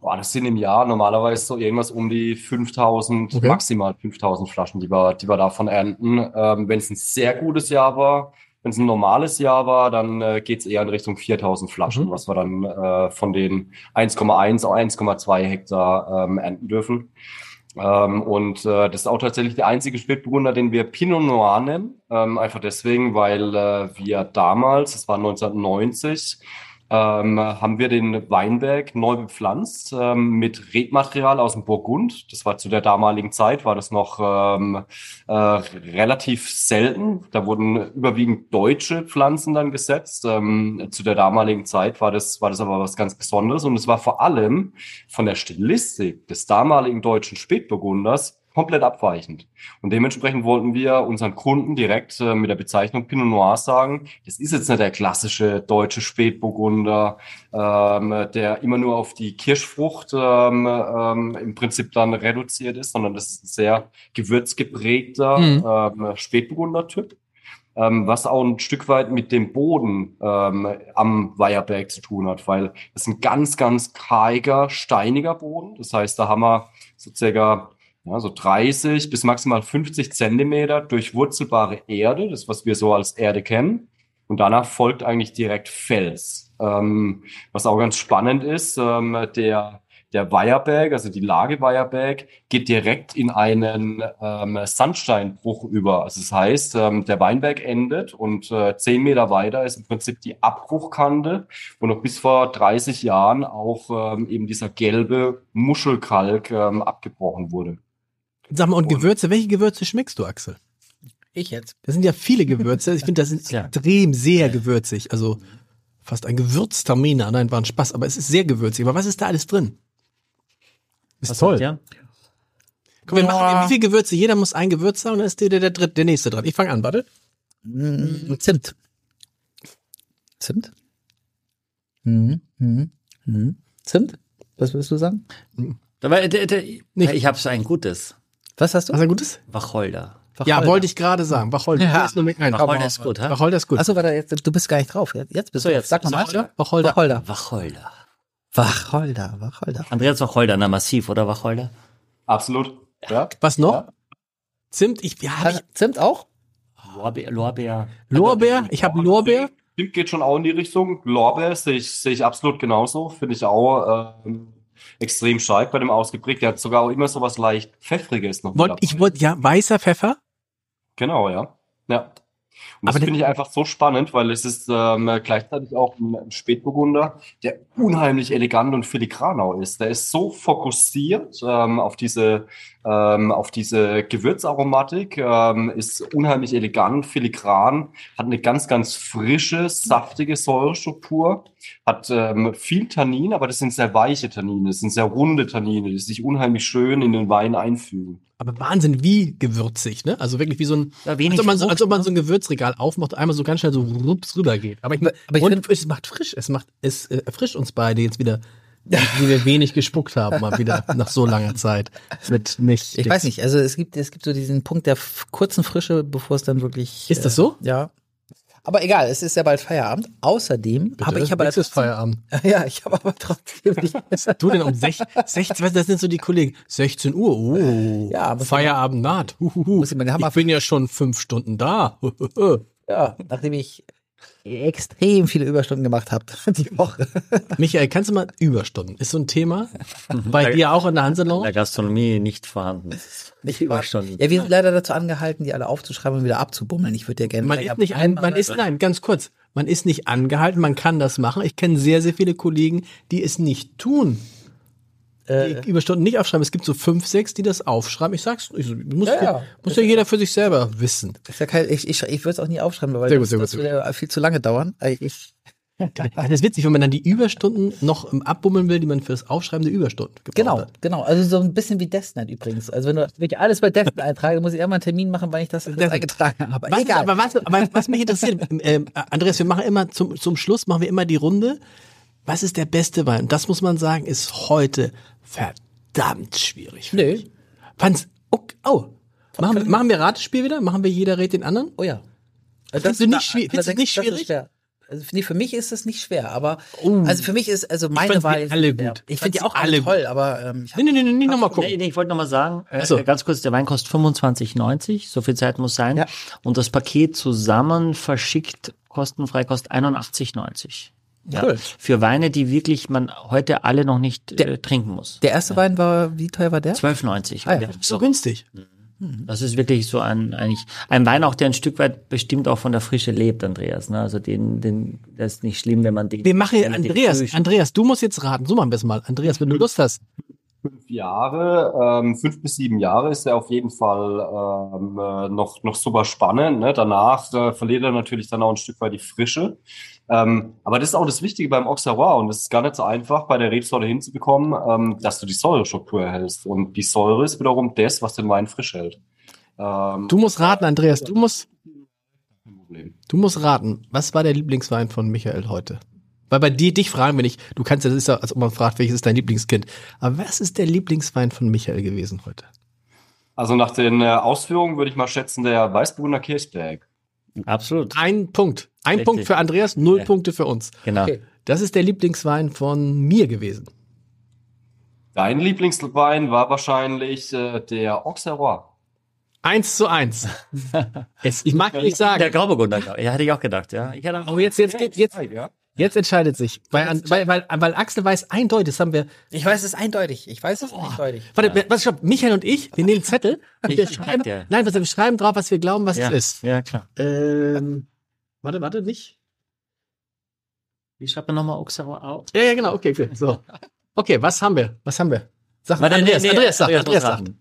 Boah, das sind im Jahr normalerweise so irgendwas um die 5000,
Okay.
maximal 5000 Flaschen, die wir, die wir davon ernten. Ähm, wenn es ein sehr gutes Jahr war, wenn es ein normales Jahr war, dann äh, geht es eher in Richtung 4000 Flaschen,
Mhm.
was wir dann äh, von den 1,1 auf 1,2 Hektar ähm, ernten dürfen. Ähm, und äh, das ist auch tatsächlich der einzige Spätburgunder, den wir Pinot Noir nennen. Ähm, einfach deswegen, weil äh, wir damals, das war 1990, ähm, haben wir den Weinberg neu bepflanzt ähm, mit Rebmaterial aus dem Burgund. Das war zu der damaligen Zeit, war das noch ähm, äh, relativ selten. Da wurden überwiegend deutsche Pflanzen dann gesetzt. Ähm, zu der damaligen Zeit war das, war das aber was ganz Besonderes. Und es war vor allem von der Stilistik des damaligen deutschen Spätburgunders komplett abweichend. Und dementsprechend wollten wir unseren Kunden direkt äh, mit der Bezeichnung Pinot Noir sagen, das ist jetzt nicht der klassische deutsche Spätburgunder, ähm, der immer nur auf die Kirschfrucht ähm, ähm, im Prinzip dann reduziert ist, sondern das ist ein sehr gewürzgeprägter
Mhm.
ähm, Spätburgunder-Typ. Ähm, was auch ein Stück weit mit dem Boden ähm, am Weiherberg zu tun hat, weil das ist ein ganz, ganz karger, steiniger Boden. Das heißt, da haben wir so circa ja, so 30 bis maximal 50 Zentimeter durchwurzelbare Erde, das was wir so als Erde kennen. Und danach folgt eigentlich direkt Fels. Ähm, was auch ganz spannend ist, ähm, der, der Weiherberg, also die Lage Weiherberg, geht direkt in einen ähm, Sandsteinbruch über. Also das heißt, ähm, der Weinberg endet und äh, zehn Meter weiter ist im Prinzip die Abbruchkante, wo noch bis vor 30 Jahren auch ähm, eben dieser gelbe Muschelkalk ähm, abgebrochen wurde.
Sag mal, und Gewürze, welche Gewürze schmeckst du, Axel?
Ich jetzt.
Das sind ja viele Gewürze. Ich finde, das sind
Ja.
extrem sehr gewürzig. Also fast ein Gewürzterminer. Nein, war ein Spaß, aber es ist sehr gewürzig. Aber was ist da alles drin? Ist
Was
toll.
ihr?
Komm, wir machen wie viel Gewürze? Jeder muss ein Gewürz sagen und dann ist der, der, der, dritte, der nächste dran. Ich fange an, warte.
Mm, Zimt. Zimt? Mhm. Mhm. Mhm. Zimt? Was würdest du sagen?
Dabei, der, der,
Nicht.
ich habe ein gutes.
Was hast du?
Was ein gutes?
Wacholder.
Ja, wollte ich gerade sagen. Wacholder.
Ja.
Ist nur mit, nein,
Wacholder ist gut, hä?
Wacholder ist gut.
Achso, warte, jetzt, du bist gar nicht drauf. Jetzt, jetzt bist
So,
du
jetzt.
Sag nochmal.
Wacholder? Wacholder.
Wacholder.
Wacholder.
Wacholder. Wacholder.
Andreas Wacholder, na massiv, oder Wacholder?
Absolut. Ja.
Was noch?
Ja.
Zimt? Ich, ja, hab ich,
Zimt auch?
Lorbeer. Lorbeer.
Lorbeer? Ich habe Lorbeer.
Stimmt, geht schon auch in die Richtung. Lorbeer sehe ich, sehe ich absolut genauso. Finde ich auch ähm, extrem stark bei dem ausgeprägt. Der hat sogar auch immer so was leicht Pfeffriges noch.
Wollt, ich wollte, ja, weißer Pfeffer.
Genau, ja. Ja. Und das finde ich einfach so spannend, weil es ist ähm, gleichzeitig auch ein, Spätburgunder, der unheimlich elegant und filigran auch ist. Der ist so fokussiert ähm, auf diese ähm, auf diese Gewürzaromatik, ähm, ist unheimlich elegant, filigran, hat eine ganz, ganz frische, saftige Säurestruktur, hat ähm, viel Tannin, aber das sind sehr weiche Tannine, das sind sehr runde Tannine, die sich unheimlich schön in den Wein einfügen.
Aber Wahnsinn, wie gewürzig, ne? Also wirklich wie so ein,
Ja, wenig
als, ob man so,
Frucht,
als ob man
ne?
so ein Gewürzregal aufmacht, einmal so ganz schnell so rups rüber geht. Aber ich,
Aber ich
und
find-
es macht frisch, es macht, es äh, erfrischt uns beide jetzt wieder, wie wir wenig gespuckt haben, mal wieder nach so langer Zeit. Mit nicht.
Ich weiß nicht, also es gibt, es gibt so diesen Punkt der kurzen Frische, bevor es dann wirklich.
Ist das so?
Ja. Aber egal, es ist ja bald Feierabend. Außerdem habe ich aber
Jetzt ist Feierabend.
Ja, ich habe aber trotzdem nicht.
Du denn um 16, 16, das sind so die Kollegen. 16 Uhr, oh.
Ja,
Feierabend naht. Huhuhu.
Ich
Ich bin ja schon fünf Stunden da.
Ja, nachdem ich extrem viele Überstunden gemacht habe die Woche.
Michael, kannst du mal Überstunden? Ist so ein Thema bei dir auch in der
In
Hansalon?
der Gastronomie nicht vorhanden. Nicht Überstunden.
Ja, wir sind leider dazu angehalten, die alle aufzuschreiben und wieder abzubummeln. Ich würde ja gerne.
Man ist nicht, ein, man ist, nein, ganz kurz. Man ist nicht angehalten, man kann das machen. Ich kenne sehr, sehr viele Kollegen, die es nicht tun.
Äh,
Die Überstunden nicht aufschreiben. Es gibt so fünf, sechs, die das aufschreiben. Ich sag's, ich, muss,
Ja, ja.
muss ja jeder für sich selber wissen.
ja kein, ich ich, ich würde es auch nie aufschreiben, weil
Sehr gut,
das,
sehr gut,
das
sehr
würde viel zu lange dauern. Also Ich,
Das ist witzig, wenn man dann die Überstunden noch abbummeln will, die man für das Aufschreiben der Überstunden gebraucht
genau,
hat.
genau. Also so ein bisschen wie Deathnet übrigens. Also wenn du wenn ich alles bei Deathnet eintrage, muss ich immer einen Termin machen, wann ich das, das eingetragen habe.
Was,
Egal.
aber, was, aber was mich interessiert, ähm, Andreas, wir machen immer zum, zum Schluss machen wir immer die Runde. Was ist der beste Wein? Und das muss man sagen, ist heute verdammt schwierig.
Nö.
Fand's, oh, oh, Machen, wir- machen wir Ratespiel wieder? Machen wir jeder rät den anderen?
Oh ja.
Findest du nicht schwi- findest du nicht schwierig?
ist schwer. Also, nee, für mich ist es nicht schwer, aber also für mich ist also meine
fand
Wahl
alle gut.
Ich
Ich
finde die auch alle
alle
toll, aber ähm, ich
Nee, nee, nee, nee, nee nochmal
Nee,
gucken.
nee, ich wollte noch mal sagen, äh,
so.
ganz kurz, der Wein kostet 25,90, so viel Zeit muss sein.
Ja.
Und das Paket zusammen verschickt kostenfrei kostet 81,90. Ja.
Cool.
Für Weine, die wirklich man heute alle noch nicht äh, trinken muss.
Der erste Wein war, wie teuer war der?
12,90.
Ah, ja.
Ja,
So günstig.
Das ist wirklich so ein, eigentlich, ein Wein auch, der ein Stück weit bestimmt auch von der Frische lebt, Andreas. Ne? Also den, den, das ist nicht schlimm, wenn man den.
Wir machen Andreas,
früh-
Andreas, du musst jetzt raten. So machen wir es mal. Andreas, wenn du Lust hast.
Fünf Jahre, ähm, fünf bis sieben Jahre ist er auf jeden Fall ähm, äh, noch, noch super spannend. Ne? Danach äh, verliert er natürlich dann auch ein Stück weit die Frische. Ähm, aber das ist auch das Wichtige beim Auxerrois und das ist gar nicht so einfach, bei der Rebsorte hinzubekommen, ähm, dass du die Säurestruktur erhältst. Und die Säure ist wiederum das, was den Wein frisch hält. Ähm,
Du musst raten, Andreas. Du musst, du musst raten. Was war der Lieblingswein von Michael heute? Weil bei dir, dich fragen wir nicht. Du kannst ja, das ist ja, als ob man fragt, welches ist dein Lieblingskind. Aber was ist der Lieblingswein von Michael gewesen heute?
Also nach den äh, Ausführungen würde ich mal schätzen, der Weißburgunder Kirchberg.
Absolut.
Ein Punkt. Ein
Richtig.
Punkt für Andreas, null
Ja.
Punkte für uns.
Genau.
Okay.
Das ist der Lieblingswein von mir gewesen.
Dein Lieblingswein war wahrscheinlich äh, der Auxerrois.
Eins zu eins. es, ich mag nicht
Der
sagen.
Grauburgunder, glaub ich. ja, hätte ich auch gedacht, ja. Ich hätte auch,
Oh, jetzt, jetzt, jetzt, jetzt,
Ja.
Jetzt entscheidet sich. Weil, an- weil, weil, weil Axel weiß eindeutig, das haben wir.
Ich weiß es eindeutig. Ich weiß es eindeutig.
Warte, was stopp, Michael und ich, wir nehmen einen Zettel und
Ich
wir
schreib
schreiben,
dir.
nein, was, wir schreiben drauf, was wir glauben, was
ja,
es ist.
ja, klar.
Ähm, warte, warte, nicht?
Wie schreibt man nochmal Auxerrois auf?
Ja, ja, genau, okay, okay. So. Okay, was haben wir? Was haben wir? Sag
Warte,
Andreas,
nee, nee,
Andreas sagt, Andreas sagt.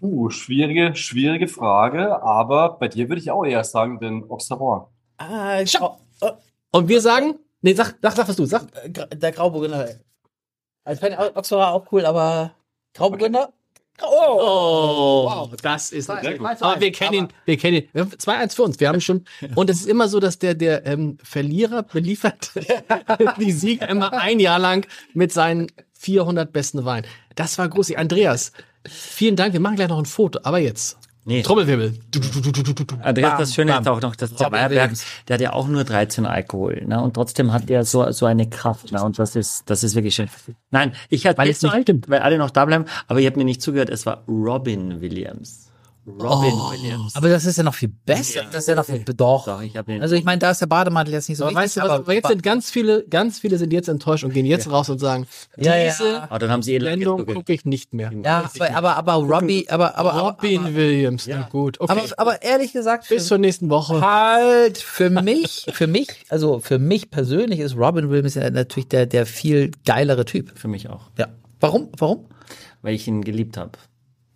Uh, schwierige, schwierige Frage, aber bei dir würde ich auch eher sagen, den Auxerrois.
Ah, Grau, oh,
Und wir sagen, nee, sag, sag, sag was du, sag.
äh, der Grauburgunder. Also ich fand Oxford auch cool, aber Grauburgunder? Oh!
Oh, das ist.
Sehr gut.
Aber wir kennen ihn, wir kennen ihn. Wir haben 2-1 für uns. Wir haben schon. Und es ist immer so, dass der, der ähm, Verlierer beliefert die Sieger immer ein Jahr lang mit seinen 400 besten Weinen. Das war großartig. Andreas, vielen Dank. Wir machen gleich noch ein Foto. Aber jetzt.
Nee.
Trommelwirbel. Du, du, du, du, du, du.
Andreas,
Bam,
das Schöne
bam.
ist auch noch, dass der Meyerberg, der hat ja auch nur 13 Alkohol, ne? Und trotzdem hat der so, so eine Kraft, ne? Und das ist, das ist wirklich schön. Nein, ich hatte
Weil es nicht
weil alle noch da bleiben, aber ihr habt mir nicht zugehört, es war Robin Williams. Robin Williams.
Aber das ist ja noch viel besser. Das ist ja noch viel doch.
Doch, ich
Also ich meine, da ist der Bademantel jetzt nicht so
Aber weißt du was?
aber,
Aber jetzt sind ganz viele, ganz viele sind jetzt enttäuscht und gehen jetzt raus und sagen,
Ja, ja.
diese
aber dann haben sie eh
Sendung gucke ich nicht mehr.
ja, aber, aber, aber Robbie, aber, aber, aber,
Robin Williams, na gut. Okay.
aber, aber ehrlich gesagt,
Bis zur nächsten Woche.
Halt, für mich, für mich, also für mich persönlich ist Robin Williams ja natürlich der, der viel geilere Typ.
Für mich auch.
Ja. Warum? Warum?
Weil ich ihn geliebt habe.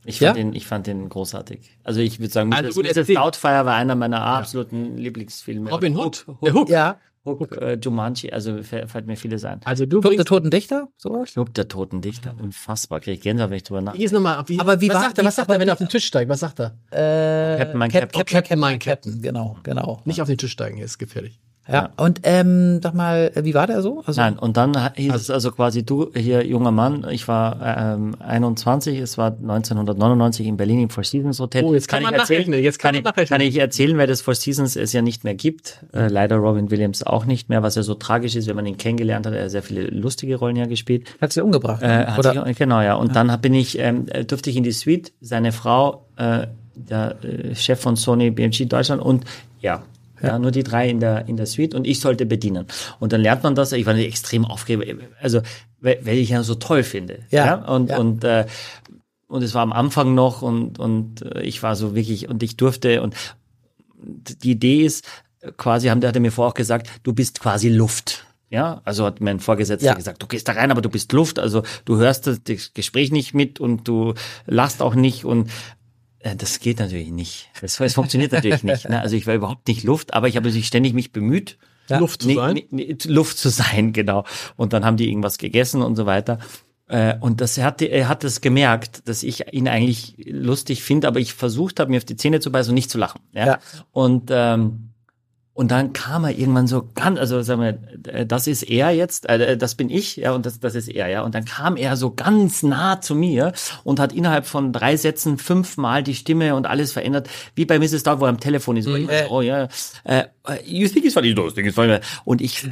Ich
Ja?
fand, den, ich fand den großartig. Also ich würde sagen,
Also
Mrs.
gut,
Mrs. Doubtfire war einer meiner absoluten Lieblingsfilme.
Robin Hood. Der Hook.
Ja.
Hook, äh, Jumanji, also fä- fällt mir vieles ein.
Also du
Club der Toten Dichter? Sowas?
Club der Toten Dichter, unfassbar. Krieg ich Gänsehaut, wenn ich drüber nach.
Hier ist nochmal, wie,
Aber wie
was
war-
sagt er, was sagt er, wenn er auf den Tisch steigt? Was sagt er?
Äh,
Captain, mein
Cap,
Captain.
Cap, Captain, mein Captain. Genau, genau.
Nicht auf den Tisch steigen, hier ist gefährlich.
Ja. Und ähm, sag mal, wie war der so? Also,
Nein, und dann hieß es also quasi, du hier junger Mann, ich war ähm, 21, es war 1999 in Berlin im Four Seasons Hotel.
Oh, jetzt kann man
ich erzählen,
jetzt kann man
ich,
nachrechnen.
kann ich erzählen, weil das Four Seasons es ja nicht mehr gibt. Äh, leider Robin Williams auch nicht mehr, was ja so tragisch ist, wenn man ihn kennengelernt hat. Er hat sehr viele lustige Rollen ja gespielt.
Hat sie umgebracht?
Äh, hat
Oder?
sich, genau, ja. Und dann hab- bin ich, ähm, äh, durfte ich in die Suite, seine Frau, äh, der äh, Chef von Sony BMG Deutschland und ja. Ja, nur die drei in der, in der Suite und ich sollte bedienen. Und dann lernt man das, ich war natürlich extrem aufgeregt, also, weil, weil ich ja so toll finde.
Ja,
Und,
ja.
und, äh, und es war am Anfang noch und, und äh, ich war so wirklich, und ich durfte, und die Idee ist, quasi, haben, der hat er mir vorher auch gesagt, du bist quasi Luft. Ja, also hat mein Vorgesetzter
Ja.
gesagt, du gehst da rein, aber du bist Luft, also du hörst das, Gespräch nicht mit und du lachst auch nicht und das geht natürlich nicht. Das, das funktioniert natürlich nicht. Ne? Also ich war überhaupt nicht Luft, aber ich habe natürlich ständig mich bemüht,
Luft zu
Nee,
sein.
nee, Luft zu sein, genau. Und dann haben die irgendwas gegessen und so weiter. Äh, Und das hat, er hat es gemerkt, dass ich ihn eigentlich lustig finde, aber ich versucht habe, mir auf die Zähne zu beißen und nicht zu lachen. Ja.
Ja.
Und ähm, Und dann kam er irgendwann so ganz, also sagen wir, äh, das ist er jetzt, äh, das bin ich, ja, und das, das ist er, ja. Und dann kam er so ganz nah zu mir und hat innerhalb von drei Sätzen fünfmal die Stimme und alles verändert, wie bei Mrs. Dog, wo er am Telefon ist. Mhm. oh ja, äh, you think it's funny, you think it's funny. Und ich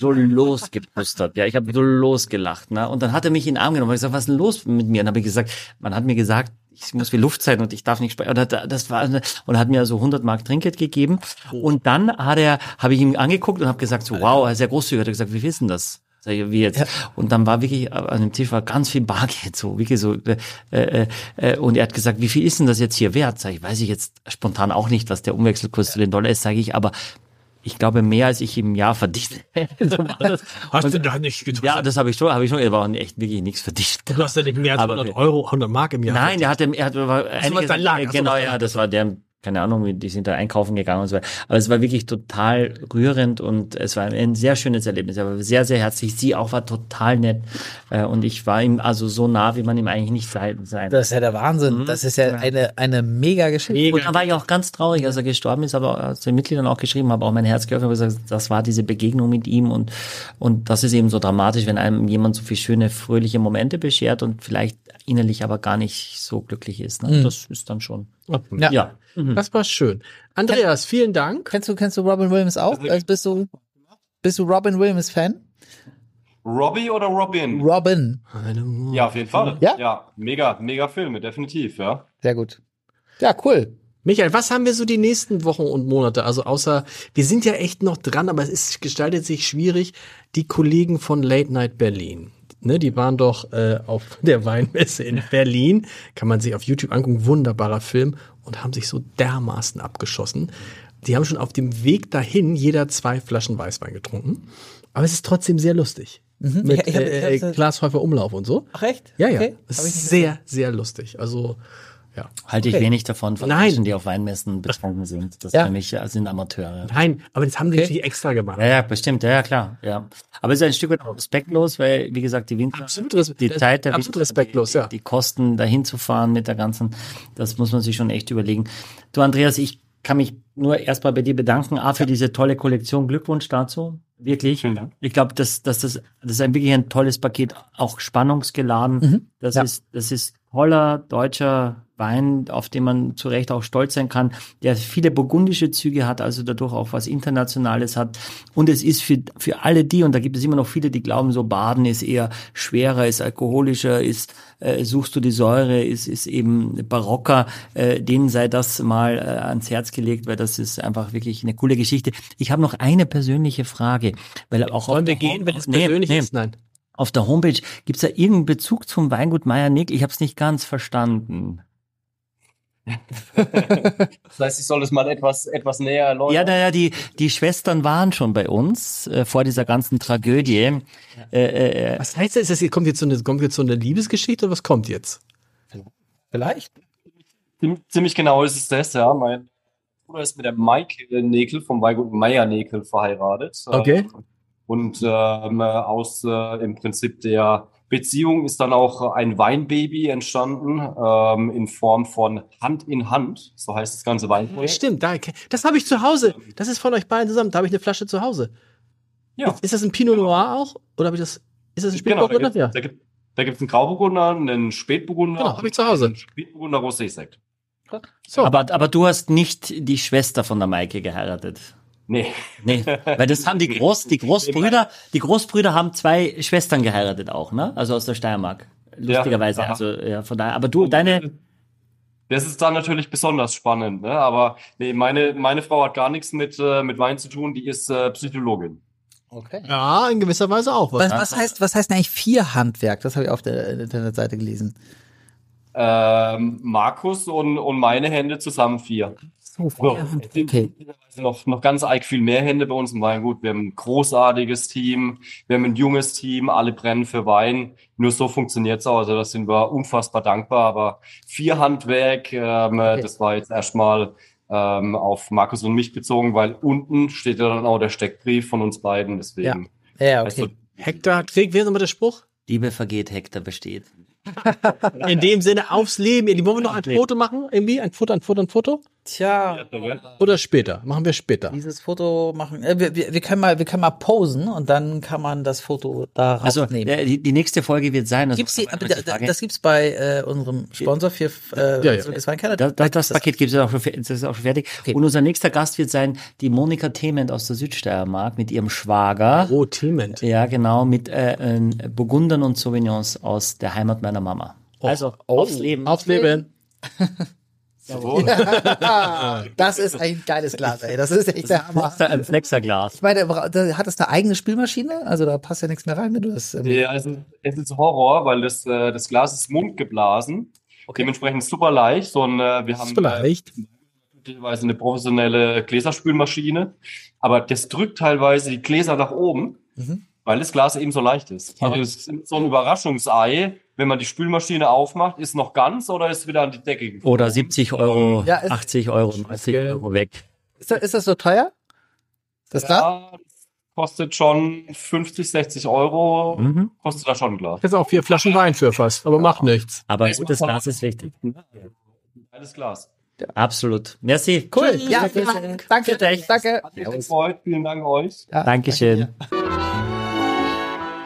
so losgepustert, ja, ich habe so losgelacht, ne. Und dann hat er mich in den Arm genommen und gesagt, was ist denn los mit mir? Und habe ich gesagt, man hat mir gesagt, ich muss wie Luft sein und ich darf nicht sprechen. Das war und hat mir so 100 Mark Trinkgeld gegeben. Und dann hat er, habe ich ihm angeguckt und habe gesagt, so, wow, er ist sehr großzügig. Hat er gesagt, wie wissen das? Sag ich, wie jetzt? Ja. Und dann war wirklich an dem Tisch war ganz viel Bargeld, so wirklich so. Äh, äh, äh, und er hat gesagt, wie viel ist denn das jetzt hier wert? Sag ich, weiß ich jetzt spontan auch nicht, was der Umwechselkurs zu den Dollar ist, sage ich, aber ich glaube, mehr als ich im Jahr verdichte. so
hast und, du da nicht gedacht?
Ja, das habe ich schon, habe ich schon, er war echt wirklich nichts verdichtet.
Du hast ja nicht mehr als 100 Euro, 100 Mark im Jahr.
Nein, er hatte, er hatte, war einiges, genau, ja, das war der keine Ahnung, die sind da einkaufen gegangen und so weiter. Aber es war wirklich total rührend und es war ein sehr schönes Erlebnis. Er war sehr, sehr herzlich. Sie auch war total nett. Äh, und ich war ihm also so nah, wie man ihm eigentlich nicht sein
Das ist ja der Wahnsinn. Mhm. Das ist ja eine, eine mega Geschichte. Mega.
Und dann war ich auch ganz traurig, als er gestorben ist, aber als den Mitgliedern auch geschrieben habe, auch mein Herz geöffnet, habe gesagt, das war diese Begegnung mit ihm und, und das ist eben so dramatisch, wenn einem jemand so viele schöne, fröhliche Momente beschert und vielleicht innerlich aber gar nicht so glücklich ist. Ne? Mhm. Das ist dann schon.
Ja. ja. Mhm. Das war schön. Andreas, vielen Dank.
Kennst du, kennst du Robin Williams auch? Also bist du, bist du Robin Williams Fan?
Robbie oder Robin?
Robin.
Ja, auf jeden Fall.
Ja?
Ja, mega, mega Filme, definitiv, ja.
Sehr gut. Ja, cool.
Michael, was haben wir so die nächsten Wochen und Monate? Also außer, wir sind ja echt noch dran, aber es ist, gestaltet sich schwierig. Die Kollegen von Late Night Berlin ne, die waren doch äh, auf der Weinmesse in Berlin, kann man sich auf YouTube angucken, wunderbarer Film und haben sich so dermaßen abgeschossen. Die haben schon auf dem Weg dahin jeder zwei Flaschen Weißwein getrunken, aber es ist trotzdem sehr lustig. Mhm. Mit ich hab, ich äh, Glashäufer Umlauf und so.
Ach echt?
Ja, ja. Okay. Es ist sehr, sehr lustig. Also ja.
Halte ich okay. wenig davon von Nein. Menschen, die auf Weinmessen betrunken sind. Das ja. für mich äh, sind Amateure.
Nein, aber das haben die okay. extra gemacht.
Ja, ja, bestimmt, ja, ja, klar. Ja. Aber es ist ein Stück weit respektlos, weil, wie gesagt, die Winter, absolut die Zeit der
absolut Winter, respektlos,
die,
ja.
die Kosten dahin zu fahren mit der ganzen, das muss man sich schon echt überlegen. Du, Andreas, ich kann mich nur erstmal bei dir bedanken, A, für ja. diese tolle Kollektion. Glückwunsch dazu. Wirklich. Vielen Dank. Ich glaube, dass, dass das, das ist ein wirklich ein tolles Paket, auch spannungsgeladen. Mhm. Das ja. ist, das ist toller deutscher Wein, auf den man zu Recht auch stolz sein kann, der viele burgundische Züge hat, also dadurch auch was Internationales hat. Und es ist für, für alle die, und da gibt es immer noch viele, die glauben, so Baden ist eher schwerer, ist alkoholischer, ist, äh, suchst du die Säure, ist, ist eben barocker, äh, denen sei das mal äh, ans Herz gelegt, weil das ist einfach wirklich eine coole Geschichte. Ich habe noch eine persönliche Frage, weil auch
Wollen wir gehen, wenn es persönlich nee, ist? Nein.
Auf der Homepage gibt's da irgendeinen Bezug zum Weingut Meier Nick? Ich habe es nicht ganz verstanden
das heißt, ich soll das mal etwas, etwas näher erläutern.
Ja, naja, die, die Schwestern waren schon bei uns äh, vor dieser ganzen Tragödie. Äh,
äh, was heißt das? das kommt, jetzt so eine, kommt jetzt so eine Liebesgeschichte oder was kommt jetzt?
Vielleicht.
Ziemlich genau ist es das, ja. Mein Bruder ist mit der Michael Nekel vom Weingut Meier Nekel verheiratet.
Okay.
und ähm, aus äh, im Prinzip der Beziehung ist dann auch ein Weinbaby entstanden ähm, in Form von Hand in Hand, so heißt das ganze Weinprojekt.
Stimmt, da, das habe ich zu Hause. Das ist von euch beiden zusammen. Da habe ich eine Flasche zu Hause. Ja. Ist, ist das ein Pinot Noir auch? Oder habe ich das? Ist das ein Spätburgunder?
Genau, da gibt da gibt's einen Grauburgunder, einen Spätburgunder.
Genau, habe ich zu Hause. Einen
Spätburgunder Rosé-Sekt.
So. Aber, aber du hast nicht die Schwester von der Maike geheiratet.
Nee.
Nee, weil das haben die Groß, die Großbrüder, die Großbrüder haben zwei Schwestern geheiratet auch, ne? Also aus der Steiermark. Lustigerweise, ja, also ja, von daher, aber du, deine
das ist dann natürlich besonders spannend, ne? Aber nee, meine meine Frau hat gar nichts mit äh, mit Wein zu tun, die ist äh, Psychologin.
Okay. Ja, in gewisser Weise auch.
Was, was heißt was heißt eigentlich vier Handwerk? Das habe ich auf der Internetseite gelesen.
Ähm, Markus und und meine Hände zusammen vier. So, so okay. Noch, noch ganz arg viel mehr Hände bei uns im Weingut. Wir haben ein großartiges Team, wir haben ein junges Team, alle brennen für Wein. Nur so funktioniert's auch. Also da sind wir unfassbar dankbar. Aber vier Handwerk, ähm, okay. das war jetzt erstmal ähm, auf Markus und mich bezogen, weil unten steht ja dann auch der Steckbrief von uns beiden. Deswegen.
Ja, ja okay. Weißt du,
Hektar, Krieg, wer ist nochmal der Spruch?
Liebe vergeht, Hektar besteht.
In dem Sinne aufs Leben. Die wollen wir noch ein Foto machen? Irgendwie? Ein Foto, ein Foto, ein Foto?
Tja,
Oder später. Machen wir später.
dieses Foto machen. Äh, wir, wir, können mal, wir können mal posen und dann kann man das Foto da
Also
rausnehmen.
äh, die, die nächste Folge wird sein. Also,
Gibt's die, da- das gibt's bei äh, unserem Sponsor für äh,
Ja, ja.
das.
Das, das, das Paket gibt es auch schon, das ist auch schon fertig.
Okay.
Und unser nächster Gast wird sein die Monika Thement aus der Südsteiermark mit ihrem Schwager.
Oh, Teament.
Ja, genau, mit äh, äh, Burgundern und Sauvignons aus der Heimat meiner Mama. Also, aufs Leben.
Aufs Leben.
Das ist ein geiles Glas, ey. Das ist echt der Hammer.
Ein Flexerglas.
Ich meine, hat es eine eigene Spülmaschine, also da passt ja nichts mehr rein, wenn du das. Ähm,
Ja, also es ist Horror, weil das, äh, das Glas ist mundgeblasen. Dementsprechend super leicht. So ein, äh, wir haben
Vielleicht.
teilweise eine professionelle Gläserspülmaschine, aber das drückt teilweise die Gläser nach oben,
Mhm.
Weil das Glas eben so leicht ist. Also es ist so ein Überraschungsei, wenn man die Spülmaschine aufmacht, ist noch ganz oder ist wieder an die Decke geflogen.
Oder 70 Euro,
Ja, es-
80 Euro, 90
Geld.
Euro weg.
ist, das, ist das so teuer? Das Glas?
Ja, das kostet schon 50, 60 Euro,
Mhm.
kostet da schon ein Glas.
Jetzt auch vier Flaschen Wein für fast, aber macht nichts.
Aber ein gutes Glas ist wichtig.
Geiles Glas.
Absolut. Merci.
Cool.
Tschüss.
Ja, vielen Dank. Danke. Danke.
Hat mich gefreut. Vielen Dank euch.
Ja,
Dankeschön.